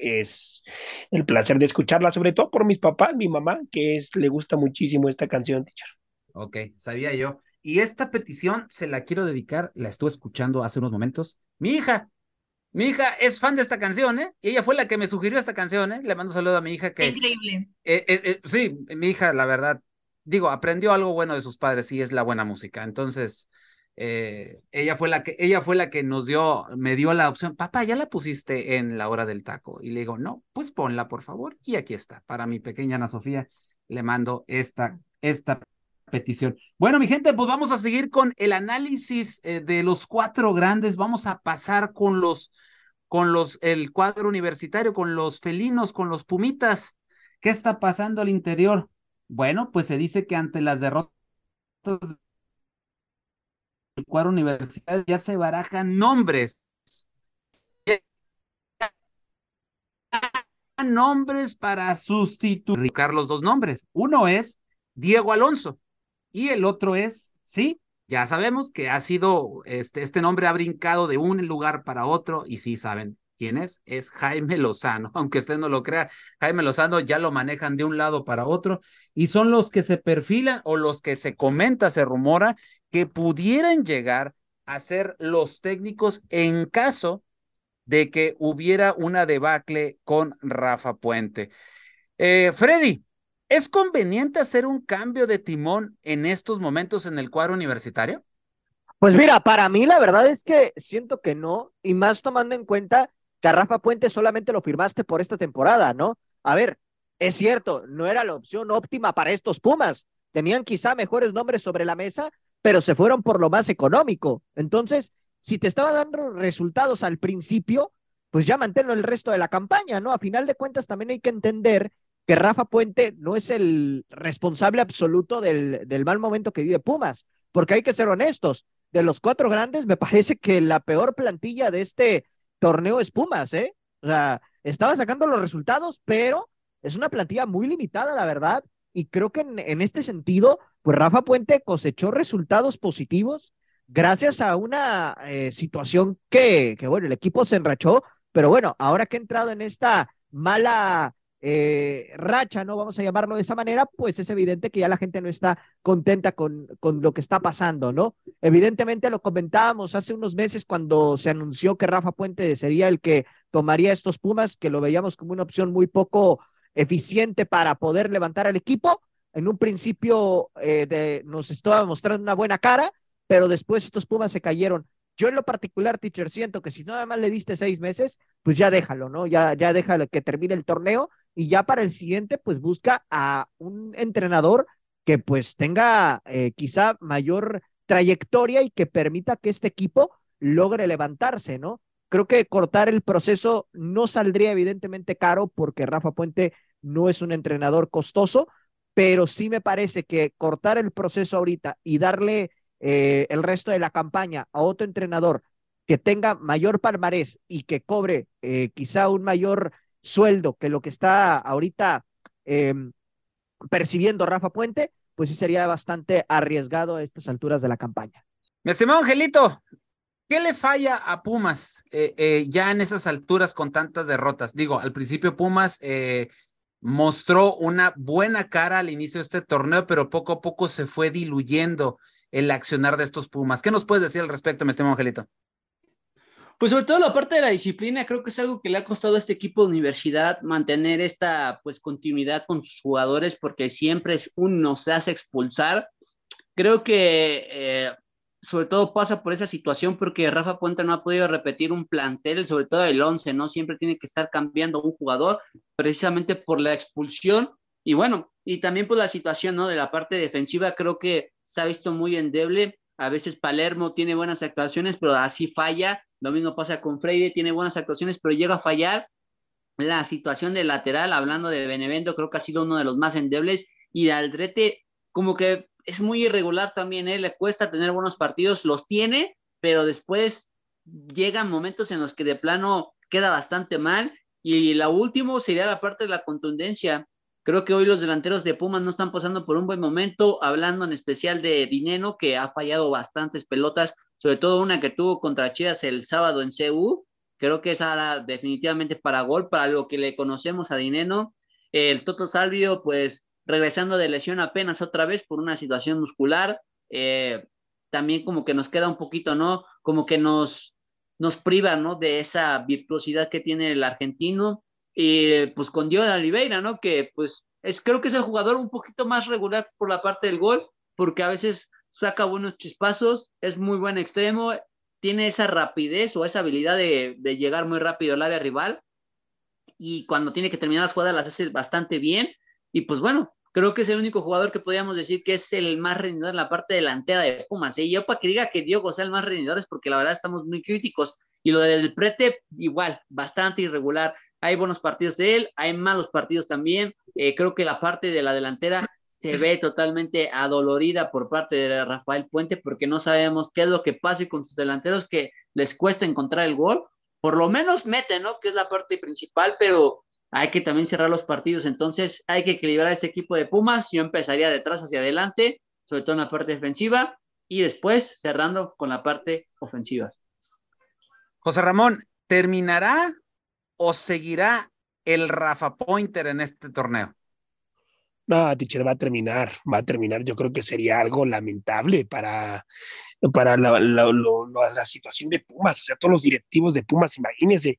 es el placer de escucharla, sobre todo por mis papás, mi mamá, que es, le gusta muchísimo esta canción, teacher. Ok, sabía yo. Y esta petición se la quiero dedicar, la estuve escuchando hace unos momentos. Mi hija, mi hija es fan de esta canción, ¿eh? Y ella fue la que me sugirió esta canción, ¿eh? Le mando un saludo a mi hija que... Increíble. Eh, eh, eh, sí, mi hija, la verdad, digo, aprendió algo bueno de sus padres y es la buena música. Entonces, ella fue la que, ella fue la que nos dio, me dio la opción, papá, ya la pusiste en la hora del taco. Y le digo, no, pues ponla, por favor. Y aquí está. Para mi pequeña Ana Sofía, le mando esta, esta petición. Bueno, mi gente, pues vamos a seguir con el análisis eh, de los cuatro grandes. Vamos a pasar con los, con los, el cuadro universitario, con los felinos, con los pumitas. ¿Qué está pasando al interior? Bueno, pues se dice que ante las derrotas del cuadro universitario ya se barajan nombres. Nombres para sustituir Carlos dos nombres. Uno es Diego Alonso y el otro es, sí, ya sabemos que ha sido, este, este nombre ha brincado de un lugar para otro y sí saben quién es, es Jaime Lozano, *laughs* aunque usted no lo crea, Jaime Lozano ya lo manejan de un lado para otro y son los que se perfilan o los que se comenta, se rumora que pudieran llegar a ser los técnicos en caso de que hubiera una debacle con Rafa Puente. Eh, Freddy, ¿es conveniente hacer un cambio de timón en estos momentos en el cuadro universitario? Pues mira, para mí la verdad es que siento que no, y más tomando en cuenta que a Rafa Puente solamente lo firmaste por esta temporada, ¿no? A ver, es cierto, no era la opción óptima para estos Pumas. Tenían quizá mejores nombres sobre la mesa, pero se fueron por lo más económico. Entonces, si te estaba dando resultados al principio, pues ya manténlo el resto de la campaña, ¿no? A final de cuentas también hay que entender que Rafa Puente no es el responsable absoluto del, del mal momento que vive Pumas, porque hay que ser honestos, de los cuatro grandes, me parece que la peor plantilla de este torneo es Pumas, ¿eh? O sea, estaba sacando los resultados, pero es una plantilla muy limitada, la verdad, y creo que en, en este sentido, pues Rafa Puente cosechó resultados positivos gracias a una eh, situación que, que, bueno, el equipo se enrachó, pero bueno, ahora que ha entrado en esta mala eh, racha, ¿no? Vamos a llamarlo de esa manera, pues es evidente que ya la gente no está contenta con, con lo que está pasando, ¿no? Evidentemente lo comentábamos hace unos meses cuando se anunció que Rafa Puente sería el que tomaría estos Pumas, que lo veíamos como una opción muy poco eficiente para poder levantar al equipo. En un principio eh, de, nos estaba mostrando una buena cara, pero después estos Pumas se cayeron. Yo en lo particular, teacher, siento que si nada más le diste seis meses, pues ya déjalo, ¿no? Ya, ya déjalo que termine el torneo y ya para el siguiente, pues busca a un entrenador que pues tenga eh, quizá mayor trayectoria y que permita que este equipo logre levantarse, ¿no? Creo que cortar el proceso no saldría evidentemente caro porque Rafa Puente no es un entrenador costoso, pero sí me parece que cortar el proceso ahorita y darle eh, el resto de la campaña a otro entrenador que tenga mayor palmarés y que cobre eh, quizá un mayor sueldo que lo que está ahorita eh, percibiendo Rafa Puente, pues sí sería bastante arriesgado a estas alturas de la campaña. Mi estimado Angelito, ¿qué le falla a Pumas eh, eh, ya en esas alturas con tantas derrotas? Digo, al principio Pumas eh, mostró una buena cara al inicio de este torneo, pero poco a poco se fue diluyendo el accionar de estos Pumas. ¿Qué nos puedes decir al respecto, mi estimado Angelito? Pues sobre todo la parte de la disciplina, creo que es algo que le ha costado a este equipo de universidad mantener esta pues continuidad con sus jugadores porque siempre es uno se hace expulsar. Creo que eh, sobre todo pasa por esa situación porque Rafa Puente no ha podido repetir un plantel, sobre todo el 11, ¿no? Siempre tiene que estar cambiando un jugador precisamente por la expulsión y bueno, y también por la situación, ¿no? De la parte defensiva creo que se ha visto muy endeble. A veces Palermo tiene buenas actuaciones, pero así falla lo mismo pasa con Freire, tiene buenas actuaciones, pero llega a fallar. La situación de lateral, hablando de Benevento, creo que ha sido uno de los más endebles. Y de Aldrete, como que es muy irregular también, ¿eh? le cuesta tener buenos partidos, los tiene, pero después llegan momentos en los que de plano queda bastante mal. Y la último sería la parte de la contundencia. Creo que hoy los delanteros de Pumas no están pasando por un buen momento, hablando en especial de Dineno, que ha fallado bastantes pelotas, sobre todo una que tuvo contra Chivas el sábado en CU. Creo que esa era definitivamente para gol, para lo que le conocemos a Dineno. El Toto Salvio, pues regresando de lesión apenas otra vez por una situación muscular. Eh, también como que nos queda un poquito, ¿no? Como que nos, nos priva, ¿no? De esa virtuosidad que tiene el argentino. Y pues con Dion Oliveira, ¿no? Que pues es, creo que es el jugador un poquito más regular por la parte del gol, porque a veces saca buenos chispazos, es muy buen extremo, tiene esa rapidez o esa habilidad de, de llegar muy rápido al área rival y cuando tiene que terminar las jugadas las hace bastante bien y pues bueno, creo que es el único jugador que podríamos decir que es el más rendidor en la parte delantera de Pumas. ¿eh? Y yo para que diga que Diogo sea el más rendidor es porque la verdad estamos muy críticos. Y lo del Prete, igual, bastante irregular. Hay buenos partidos de él, hay malos partidos también. Eh, creo que la parte de la delantera se ve totalmente adolorida por parte de Rafael Puente porque no sabemos qué es lo que pasa con sus delanteros que les cuesta encontrar el gol. Por lo menos mete, ¿no? Que es la parte principal, pero hay que también cerrar los partidos. Entonces hay que equilibrar este equipo de Pumas. Yo empezaría de atrás hacia adelante, sobre todo en la parte defensiva, y después cerrando con la parte ofensiva. José Ramón, ¿terminará o seguirá el Rafa Pointer en este torneo? No, teacher, va a terminar, va a terminar. Yo creo que sería algo lamentable para, para la, la, situación de Pumas, o sea, todos los directivos de Pumas, imagínense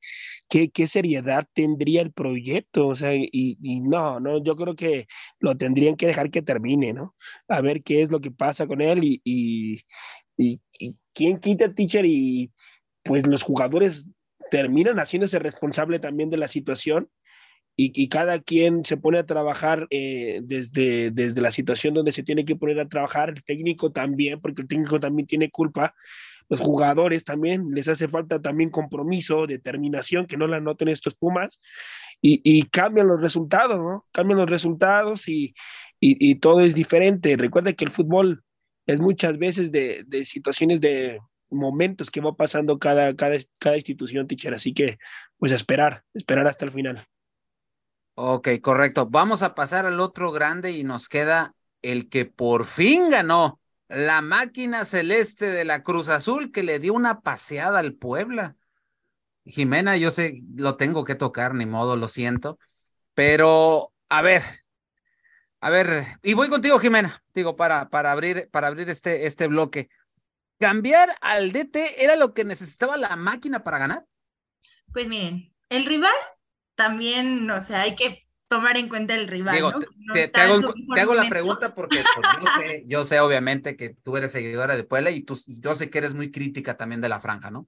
qué, seriedad tendría el proyecto, o sea, y, no, no, yo creo que lo tendrían que dejar que termine, ¿no? A ver qué es lo que pasa con él y, y quién quita, teacher, y pues los jugadores terminan haciéndose responsable también de la situación y, y, cada quien se pone a trabajar eh, desde, desde la situación donde se tiene que poner a trabajar, el técnico también, porque el técnico también tiene culpa, los jugadores también, les hace falta también compromiso, determinación, que no la noten estos Pumas, y, y cambian los resultados, ¿no? Cambian los resultados y, y, y todo es diferente. Recuerda que el fútbol es muchas veces de, de situaciones de momentos que va pasando cada, cada, cada institución, teacher, así que pues esperar, esperar hasta el final. Ok, correcto. Vamos a pasar al otro grande y nos queda el que por fin ganó la máquina celeste de la Cruz Azul que le dio una paseada al Puebla. Jimena, yo sé, lo tengo que tocar, ni modo, lo siento. Pero, a ver, a ver, y voy contigo, Jimena, digo, para, para abrir, para abrir este, este bloque. ¿Cambiar al DT era lo que necesitaba la máquina para ganar? Pues miren, el rival también, o sea, hay que tomar en cuenta el rival. Digo, ¿no? te, No te- está te hago, te la pregunta porque pues, yo, sé, yo sé obviamente que tú eres seguidora de Puebla y tú, yo sé que eres muy crítica también de la franja, ¿no?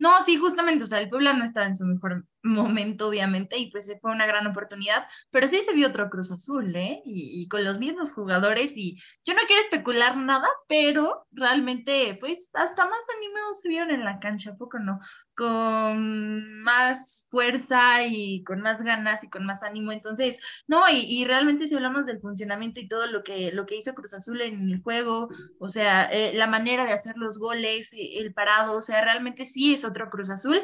No, sí, justamente, o sea, el Puebla no estaba en su mejor momento, obviamente, y pues fue una gran oportunidad, pero sí se vio otro Cruz Azul, ¿eh? Y, con los mismos jugadores, y yo no quiero especular nada, pero realmente, pues, hasta más animados se vieron en la cancha, ¿a poco no? Con más fuerza y con más ganas y con más ánimo, entonces, no, y, realmente si hablamos del funcionamiento y todo lo que, lo que hizo Cruz Azul en el juego, o sea, eh, la manera de hacer los goles, el parado, o sea, realmente sí es otro Cruz Azul.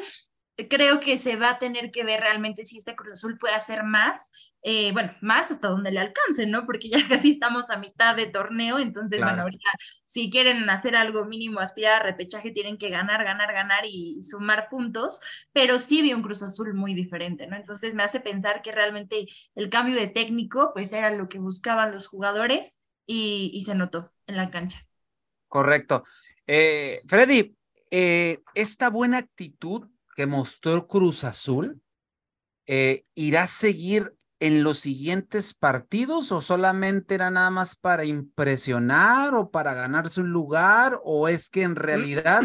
Creo que se va a tener que ver realmente si este Cruz Azul puede hacer más, eh, bueno, más hasta donde le alcance, ¿no? Porque ya *laughs* casi estamos a mitad de torneo, entonces, Claro. bueno, ahorita si quieren hacer algo mínimo, aspirar a repechaje, tienen que ganar, ganar, ganar y sumar puntos, pero sí vi un Cruz Azul muy diferente, ¿no? Entonces me hace pensar que realmente el cambio de técnico, pues era lo que buscaban los jugadores y, y se notó en la cancha. Correcto. Eh, Freddy, eh, esta buena actitud que mostró Cruz Azul, eh, ¿irá a seguir en los siguientes partidos o solamente era nada más para impresionar o para ganarse un lugar o es que en realidad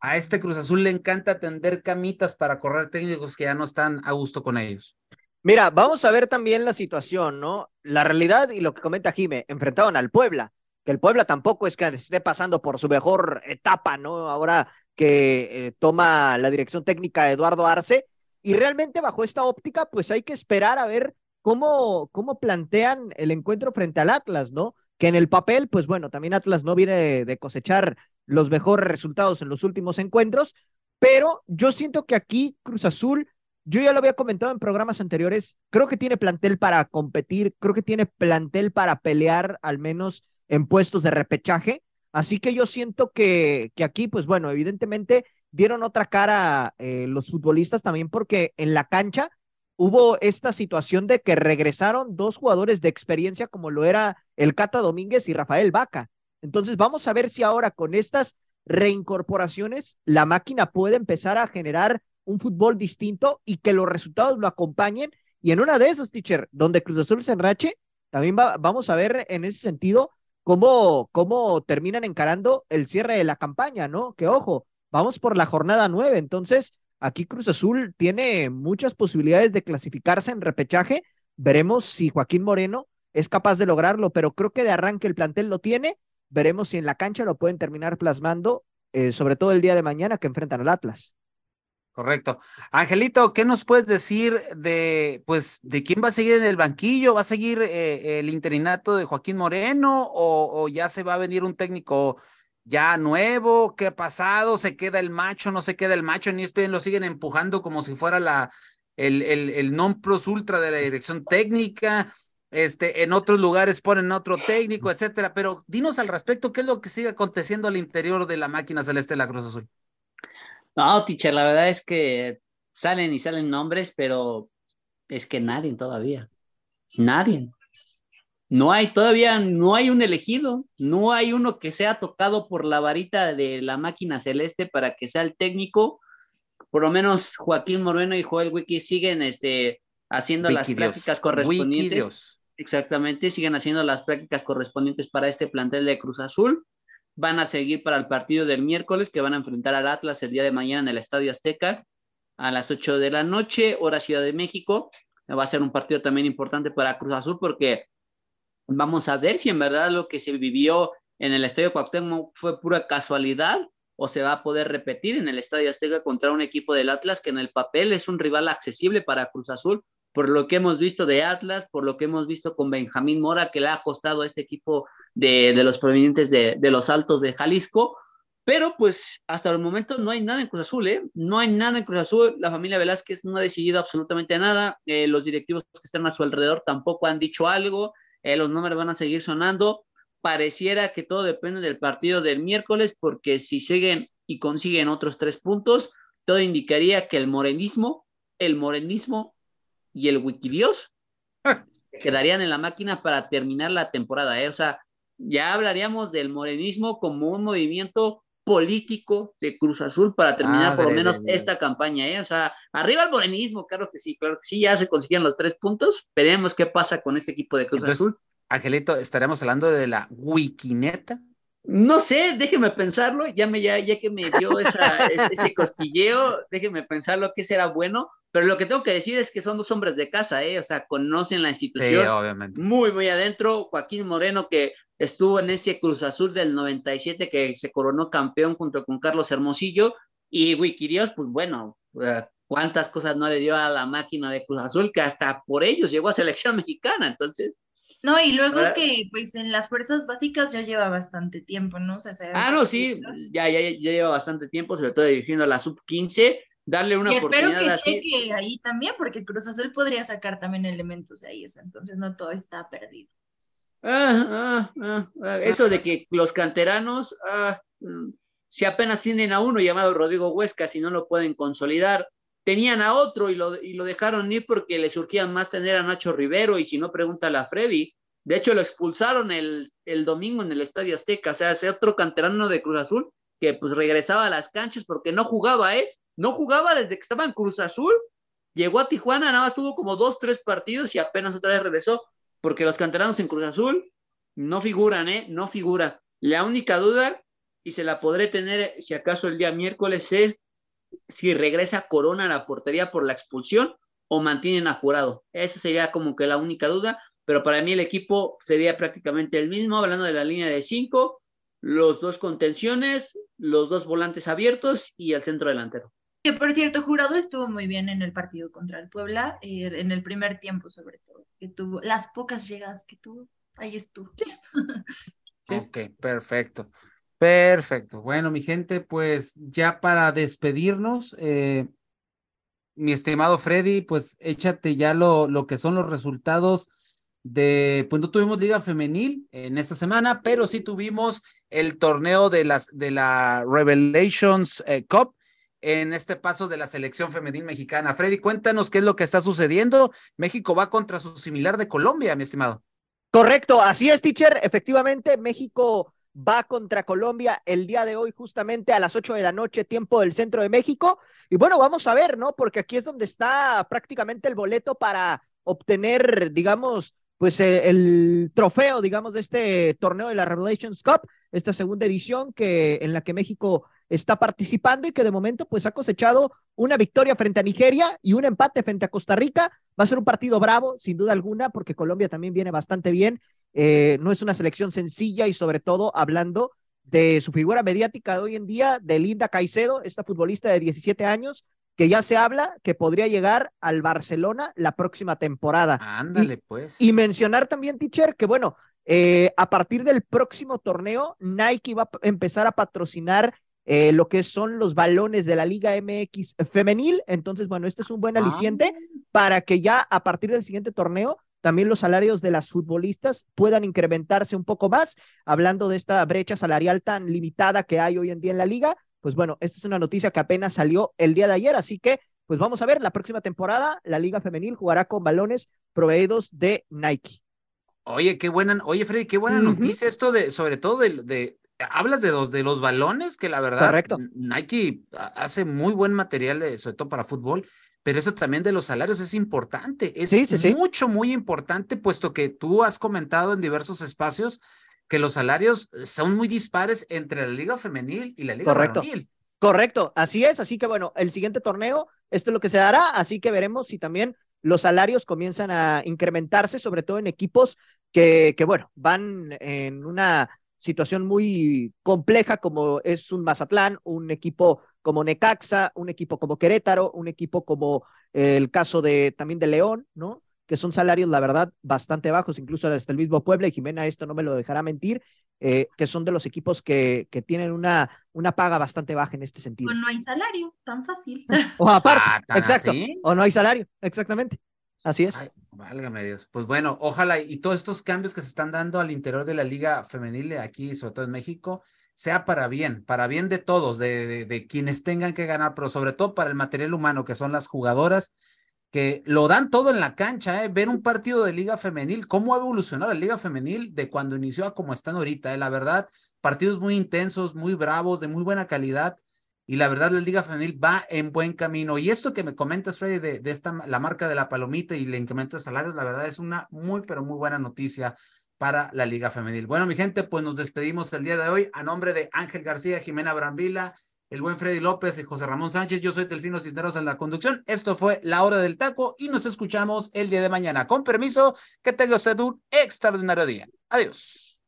a este Cruz Azul le encanta tender camitas para correr técnicos que ya no están a gusto con ellos? Mira, vamos a ver también la situación, ¿no? La realidad y lo que comenta Jime, enfrentaron al Puebla, que el Puebla tampoco es que esté pasando por su mejor etapa, ¿no? Ahora que eh, toma la dirección técnica Eduardo Arce, y realmente bajo esta óptica, pues hay que esperar a ver cómo, cómo plantean el encuentro frente al Atlas, ¿no? Que en el papel, pues bueno, también Atlas no viene de, de cosechar los mejores resultados en los últimos encuentros, pero yo siento que aquí Cruz Azul yo ya lo había comentado en programas anteriores, creo que tiene plantel para competir, creo que tiene plantel para pelear al menos en puestos de repechaje, así que yo siento que, que aquí, pues bueno, evidentemente dieron otra cara eh, los futbolistas también porque en la cancha hubo esta situación de que regresaron dos jugadores de experiencia como lo era el Cata Domínguez y Rafael Vaca. Entonces vamos a ver si ahora con estas reincorporaciones la máquina puede empezar a generar un fútbol distinto y que los resultados lo acompañen. Y en una de esas, teacher, donde Cruz Azul se enrache, también va, vamos a ver en ese sentido cómo, cómo terminan encarando el cierre de la campaña, ¿no? Que ojo, vamos por la jornada nueve. Entonces, aquí Cruz Azul tiene muchas posibilidades de clasificarse en repechaje. Veremos si Joaquín Moreno es capaz de lograrlo, pero creo que de arranque el plantel lo tiene. Veremos si en la cancha lo pueden terminar plasmando, eh, sobre todo el día de mañana que enfrentan al Atlas. Correcto. Angelito, ¿qué nos puedes decir de, pues, de quién va a seguir en el banquillo? ¿Va a seguir eh, el interinato de Joaquín Moreno o, ya se va a venir un técnico ya nuevo? ¿Qué ha pasado? ¿Se queda el macho? ¿No se queda el macho? En ESPN lo siguen empujando como si fuera la, el, el, el non plus ultra de la dirección técnica. Este, en otros lugares ponen otro técnico, etcétera. Pero dinos al respecto, ¿qué es lo que sigue aconteciendo al interior de la máquina celeste de la Cruz Azul? No, teacher, la verdad es que salen y salen nombres, pero es que nadie todavía. Nadie. No hay todavía, no hay un elegido, no hay uno que sea tocado por la varita de la máquina celeste para que sea el técnico. Por lo menos Joaquín Moreno y Joel Wiki siguen este, haciendo Wiki las Dios. prácticas correspondientes. Exactamente, siguen haciendo las prácticas correspondientes para este plantel de Cruz Azul. Van a seguir para el partido del miércoles que van a enfrentar al Atlas el día de mañana en el Estadio Azteca a las 8 de la noche, hora Ciudad de México. Va a ser un partido también importante para Cruz Azul porque vamos a ver si en verdad lo que se vivió en el Estadio Cuauhtémoc fue pura casualidad o se va a poder repetir en el Estadio Azteca contra un equipo del Atlas que en el papel es un rival accesible para Cruz Azul, por lo que hemos visto de Atlas, por lo que hemos visto con Benjamín Mora, que le ha costado a este equipo de, de los provenientes de, de los Altos de Jalisco. Pero pues hasta el momento no hay nada en Cruz Azul, ¿eh? No hay nada en Cruz Azul. La familia Velázquez no ha decidido absolutamente nada. Eh, los directivos que están a su alrededor tampoco han dicho algo. Eh, los números van a seguir sonando. Pareciera que todo depende del partido del miércoles, porque si siguen y consiguen otros tres puntos, todo indicaría que el morenismo, el morenismo y el Wikidios quedarían en la máquina para terminar la temporada, ¿eh? O sea, ya hablaríamos del morenismo como un movimiento político de Cruz Azul para terminar por lo menos esta campaña, ¿eh? O sea, arriba el morenismo, claro que sí, claro que sí, ya se consiguen los tres puntos, veremos qué pasa con este equipo de Cruz Entonces, Azul. Angelito, ¿estaremos hablando de la Wikineta? No sé, déjeme pensarlo, ya, me, ya, ya que me dio esa, ese cosquilleo, déjeme pensarlo que será bueno, pero lo que tengo que decir es que son dos hombres de casa, ¿eh? O sea, conocen la institución. Sí, obviamente. Muy, muy adentro. Joaquín Moreno, que estuvo en ese Cruz Azul del 97 que se coronó campeón junto con Carlos Hermosillo y Wikirios, pues bueno, uh, cuántas cosas no le dio a la máquina de Cruz Azul que hasta por ellos llegó a selección *laughs* mexicana, entonces. No, y luego que pues en las fuerzas básicas ya lleva bastante tiempo, ¿no? O sea, se- Ah, no, sí, ya, ya, ya lleva bastante tiempo, sobre todo dirigiendo a la sub-15, darle una Y espero que así. cheque ahí también, porque Cruz Azul podría sacar también elementos de ahí, o sea, entonces no todo está perdido. Ah, ah, ah, ah, eso de que los canteranos, ah, mm, si apenas tienen a uno llamado Rodrigo Huesca, si no lo pueden consolidar, tenían a otro y lo, y lo dejaron ir porque le surgía más tener a Nacho Rivero y si no, pregúntale a Freddy. De hecho, lo expulsaron el, el domingo en el Estadio Azteca, o sea, ese otro canterano de Cruz Azul que pues regresaba a las canchas porque no jugaba, ¿eh? No jugaba desde que estaba en Cruz Azul, llegó a Tijuana, nada más tuvo como dos, tres partidos y apenas otra vez regresó porque los canteranos en Cruz Azul no figuran, ¿eh? No figuran. La única duda, y se la podré tener si acaso el día miércoles, es si regresa Corona a la portería por la expulsión o mantienen a jurado. Esa sería como que la única duda, pero para mí el equipo sería prácticamente el mismo, hablando de la línea de cinco, los dos contenciones, los dos volantes abiertos y el centro delantero. Que por cierto, Jurado estuvo muy bien en el partido contra el Puebla, eh, en el primer tiempo sobre todo, que tuvo las pocas llegadas que tuvo, ahí estuvo. Sí. Ok, perfecto. Perfecto. Bueno, mi gente, pues ya para despedirnos, eh, mi estimado Freddy, pues échate ya lo, lo que son los resultados de, pues no tuvimos liga femenil en esta semana, pero sí tuvimos el torneo de las de la Revelations eh, Cup en este paso de la selección femenil mexicana. Freddy, cuéntanos qué es lo que está sucediendo. México va contra su similar de Colombia, mi estimado. Correcto, así es, teacher. Efectivamente, México va contra Colombia el día de hoy, justamente a las 8 de la noche, tiempo del centro de México. Y bueno, vamos a ver, ¿no? Porque aquí es donde está prácticamente el boleto para obtener, digamos, pues eh, el trofeo, digamos, de este torneo de la Revelations Cup, esta segunda edición que en la que México está participando y que de momento pues ha cosechado una victoria frente a Nigeria y un empate frente a Costa Rica. Va a ser un partido bravo, sin duda alguna, porque Colombia también viene bastante bien. Eh, no es una selección sencilla y sobre todo hablando de su figura mediática de hoy en día, de Linda Caicedo, esta futbolista de 17 años, que ya se habla que podría llegar al Barcelona la próxima temporada. Ándale, pues. Y mencionar también, teacher, que bueno, eh, a partir del próximo torneo, Nike va a empezar a patrocinar eh, lo que son los balones de la Liga MX femenil. Entonces, bueno, este es un buen aliciente para que ya a partir del siguiente torneo también los salarios de las futbolistas puedan incrementarse un poco más, hablando de esta brecha salarial tan limitada que hay hoy en día en la liga. Pues bueno, esta es una noticia que apenas salió el día de ayer, así que pues vamos a ver, la próxima temporada la liga femenil jugará con balones proveídos de Nike. Oye, qué buena, oye, Freddy, qué buena Ujú. noticia esto de, sobre todo de, de- hablas de los, de los balones, que la verdad, Correcto. Nike ha- hace muy buen material, de- sobre todo para fútbol, pero eso también de los salarios es importante, es Sí, sí, sí. mucho, muy importante, puesto que tú has comentado en diversos espacios que los salarios son muy dispares entre la liga femenil y la liga Correcto. varonil. Correcto, así es, así que bueno, el siguiente torneo, esto es lo que se dará, así que veremos si también los salarios comienzan a incrementarse, sobre todo en equipos que, que bueno, van en una situación muy compleja como es un Mazatlán, un equipo como Necaxa, un equipo como Querétaro, un equipo como el caso de también de León, ¿no? Que son salarios, la verdad, bastante bajos, incluso hasta el mismo Puebla, y Jimena esto no me lo dejará mentir, eh, que son de los equipos que, que tienen una, una paga bastante baja en este sentido. O no hay salario, tan fácil. *laughs* O aparte, Ah, ¿tan exacto, así? o no hay salario, exactamente. Así es. Ay, válgame Dios. Pues bueno, ojalá y todos estos cambios que se están dando al interior de la liga femenil aquí, sobre todo en México, sea para bien, para bien de todos, de, de, de quienes tengan que ganar, pero sobre todo para el material humano, que son las jugadoras que lo dan todo en la cancha, ¿eh? ver un partido de liga femenil, cómo ha evolucionado la liga femenil de cuando inició a como están ahorita, ¿eh? la verdad, partidos muy intensos, muy bravos, de muy buena calidad, y la verdad la liga femenil va en buen camino. Y esto que me comentas, Freddy, de, de esta, la marca de la palomita y el incremento de salarios, la verdad es una muy, pero muy buena noticia para la liga femenil. Bueno, mi gente, pues nos despedimos el día de hoy a nombre de Ángel García, Jimena Brambila, el buen Freddy López y José Ramón Sánchez. Yo soy Delfino Cisneros en la conducción. Esto fue La Hora del Taco y nos escuchamos el día de mañana. Con permiso, que tenga usted un extraordinario día. Adiós.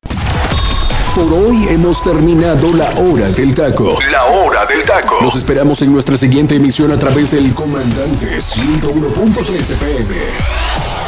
Por hoy hemos terminado la hora del taco. La hora del taco. Los esperamos en nuestra siguiente emisión a través del comandante 101.3 FM.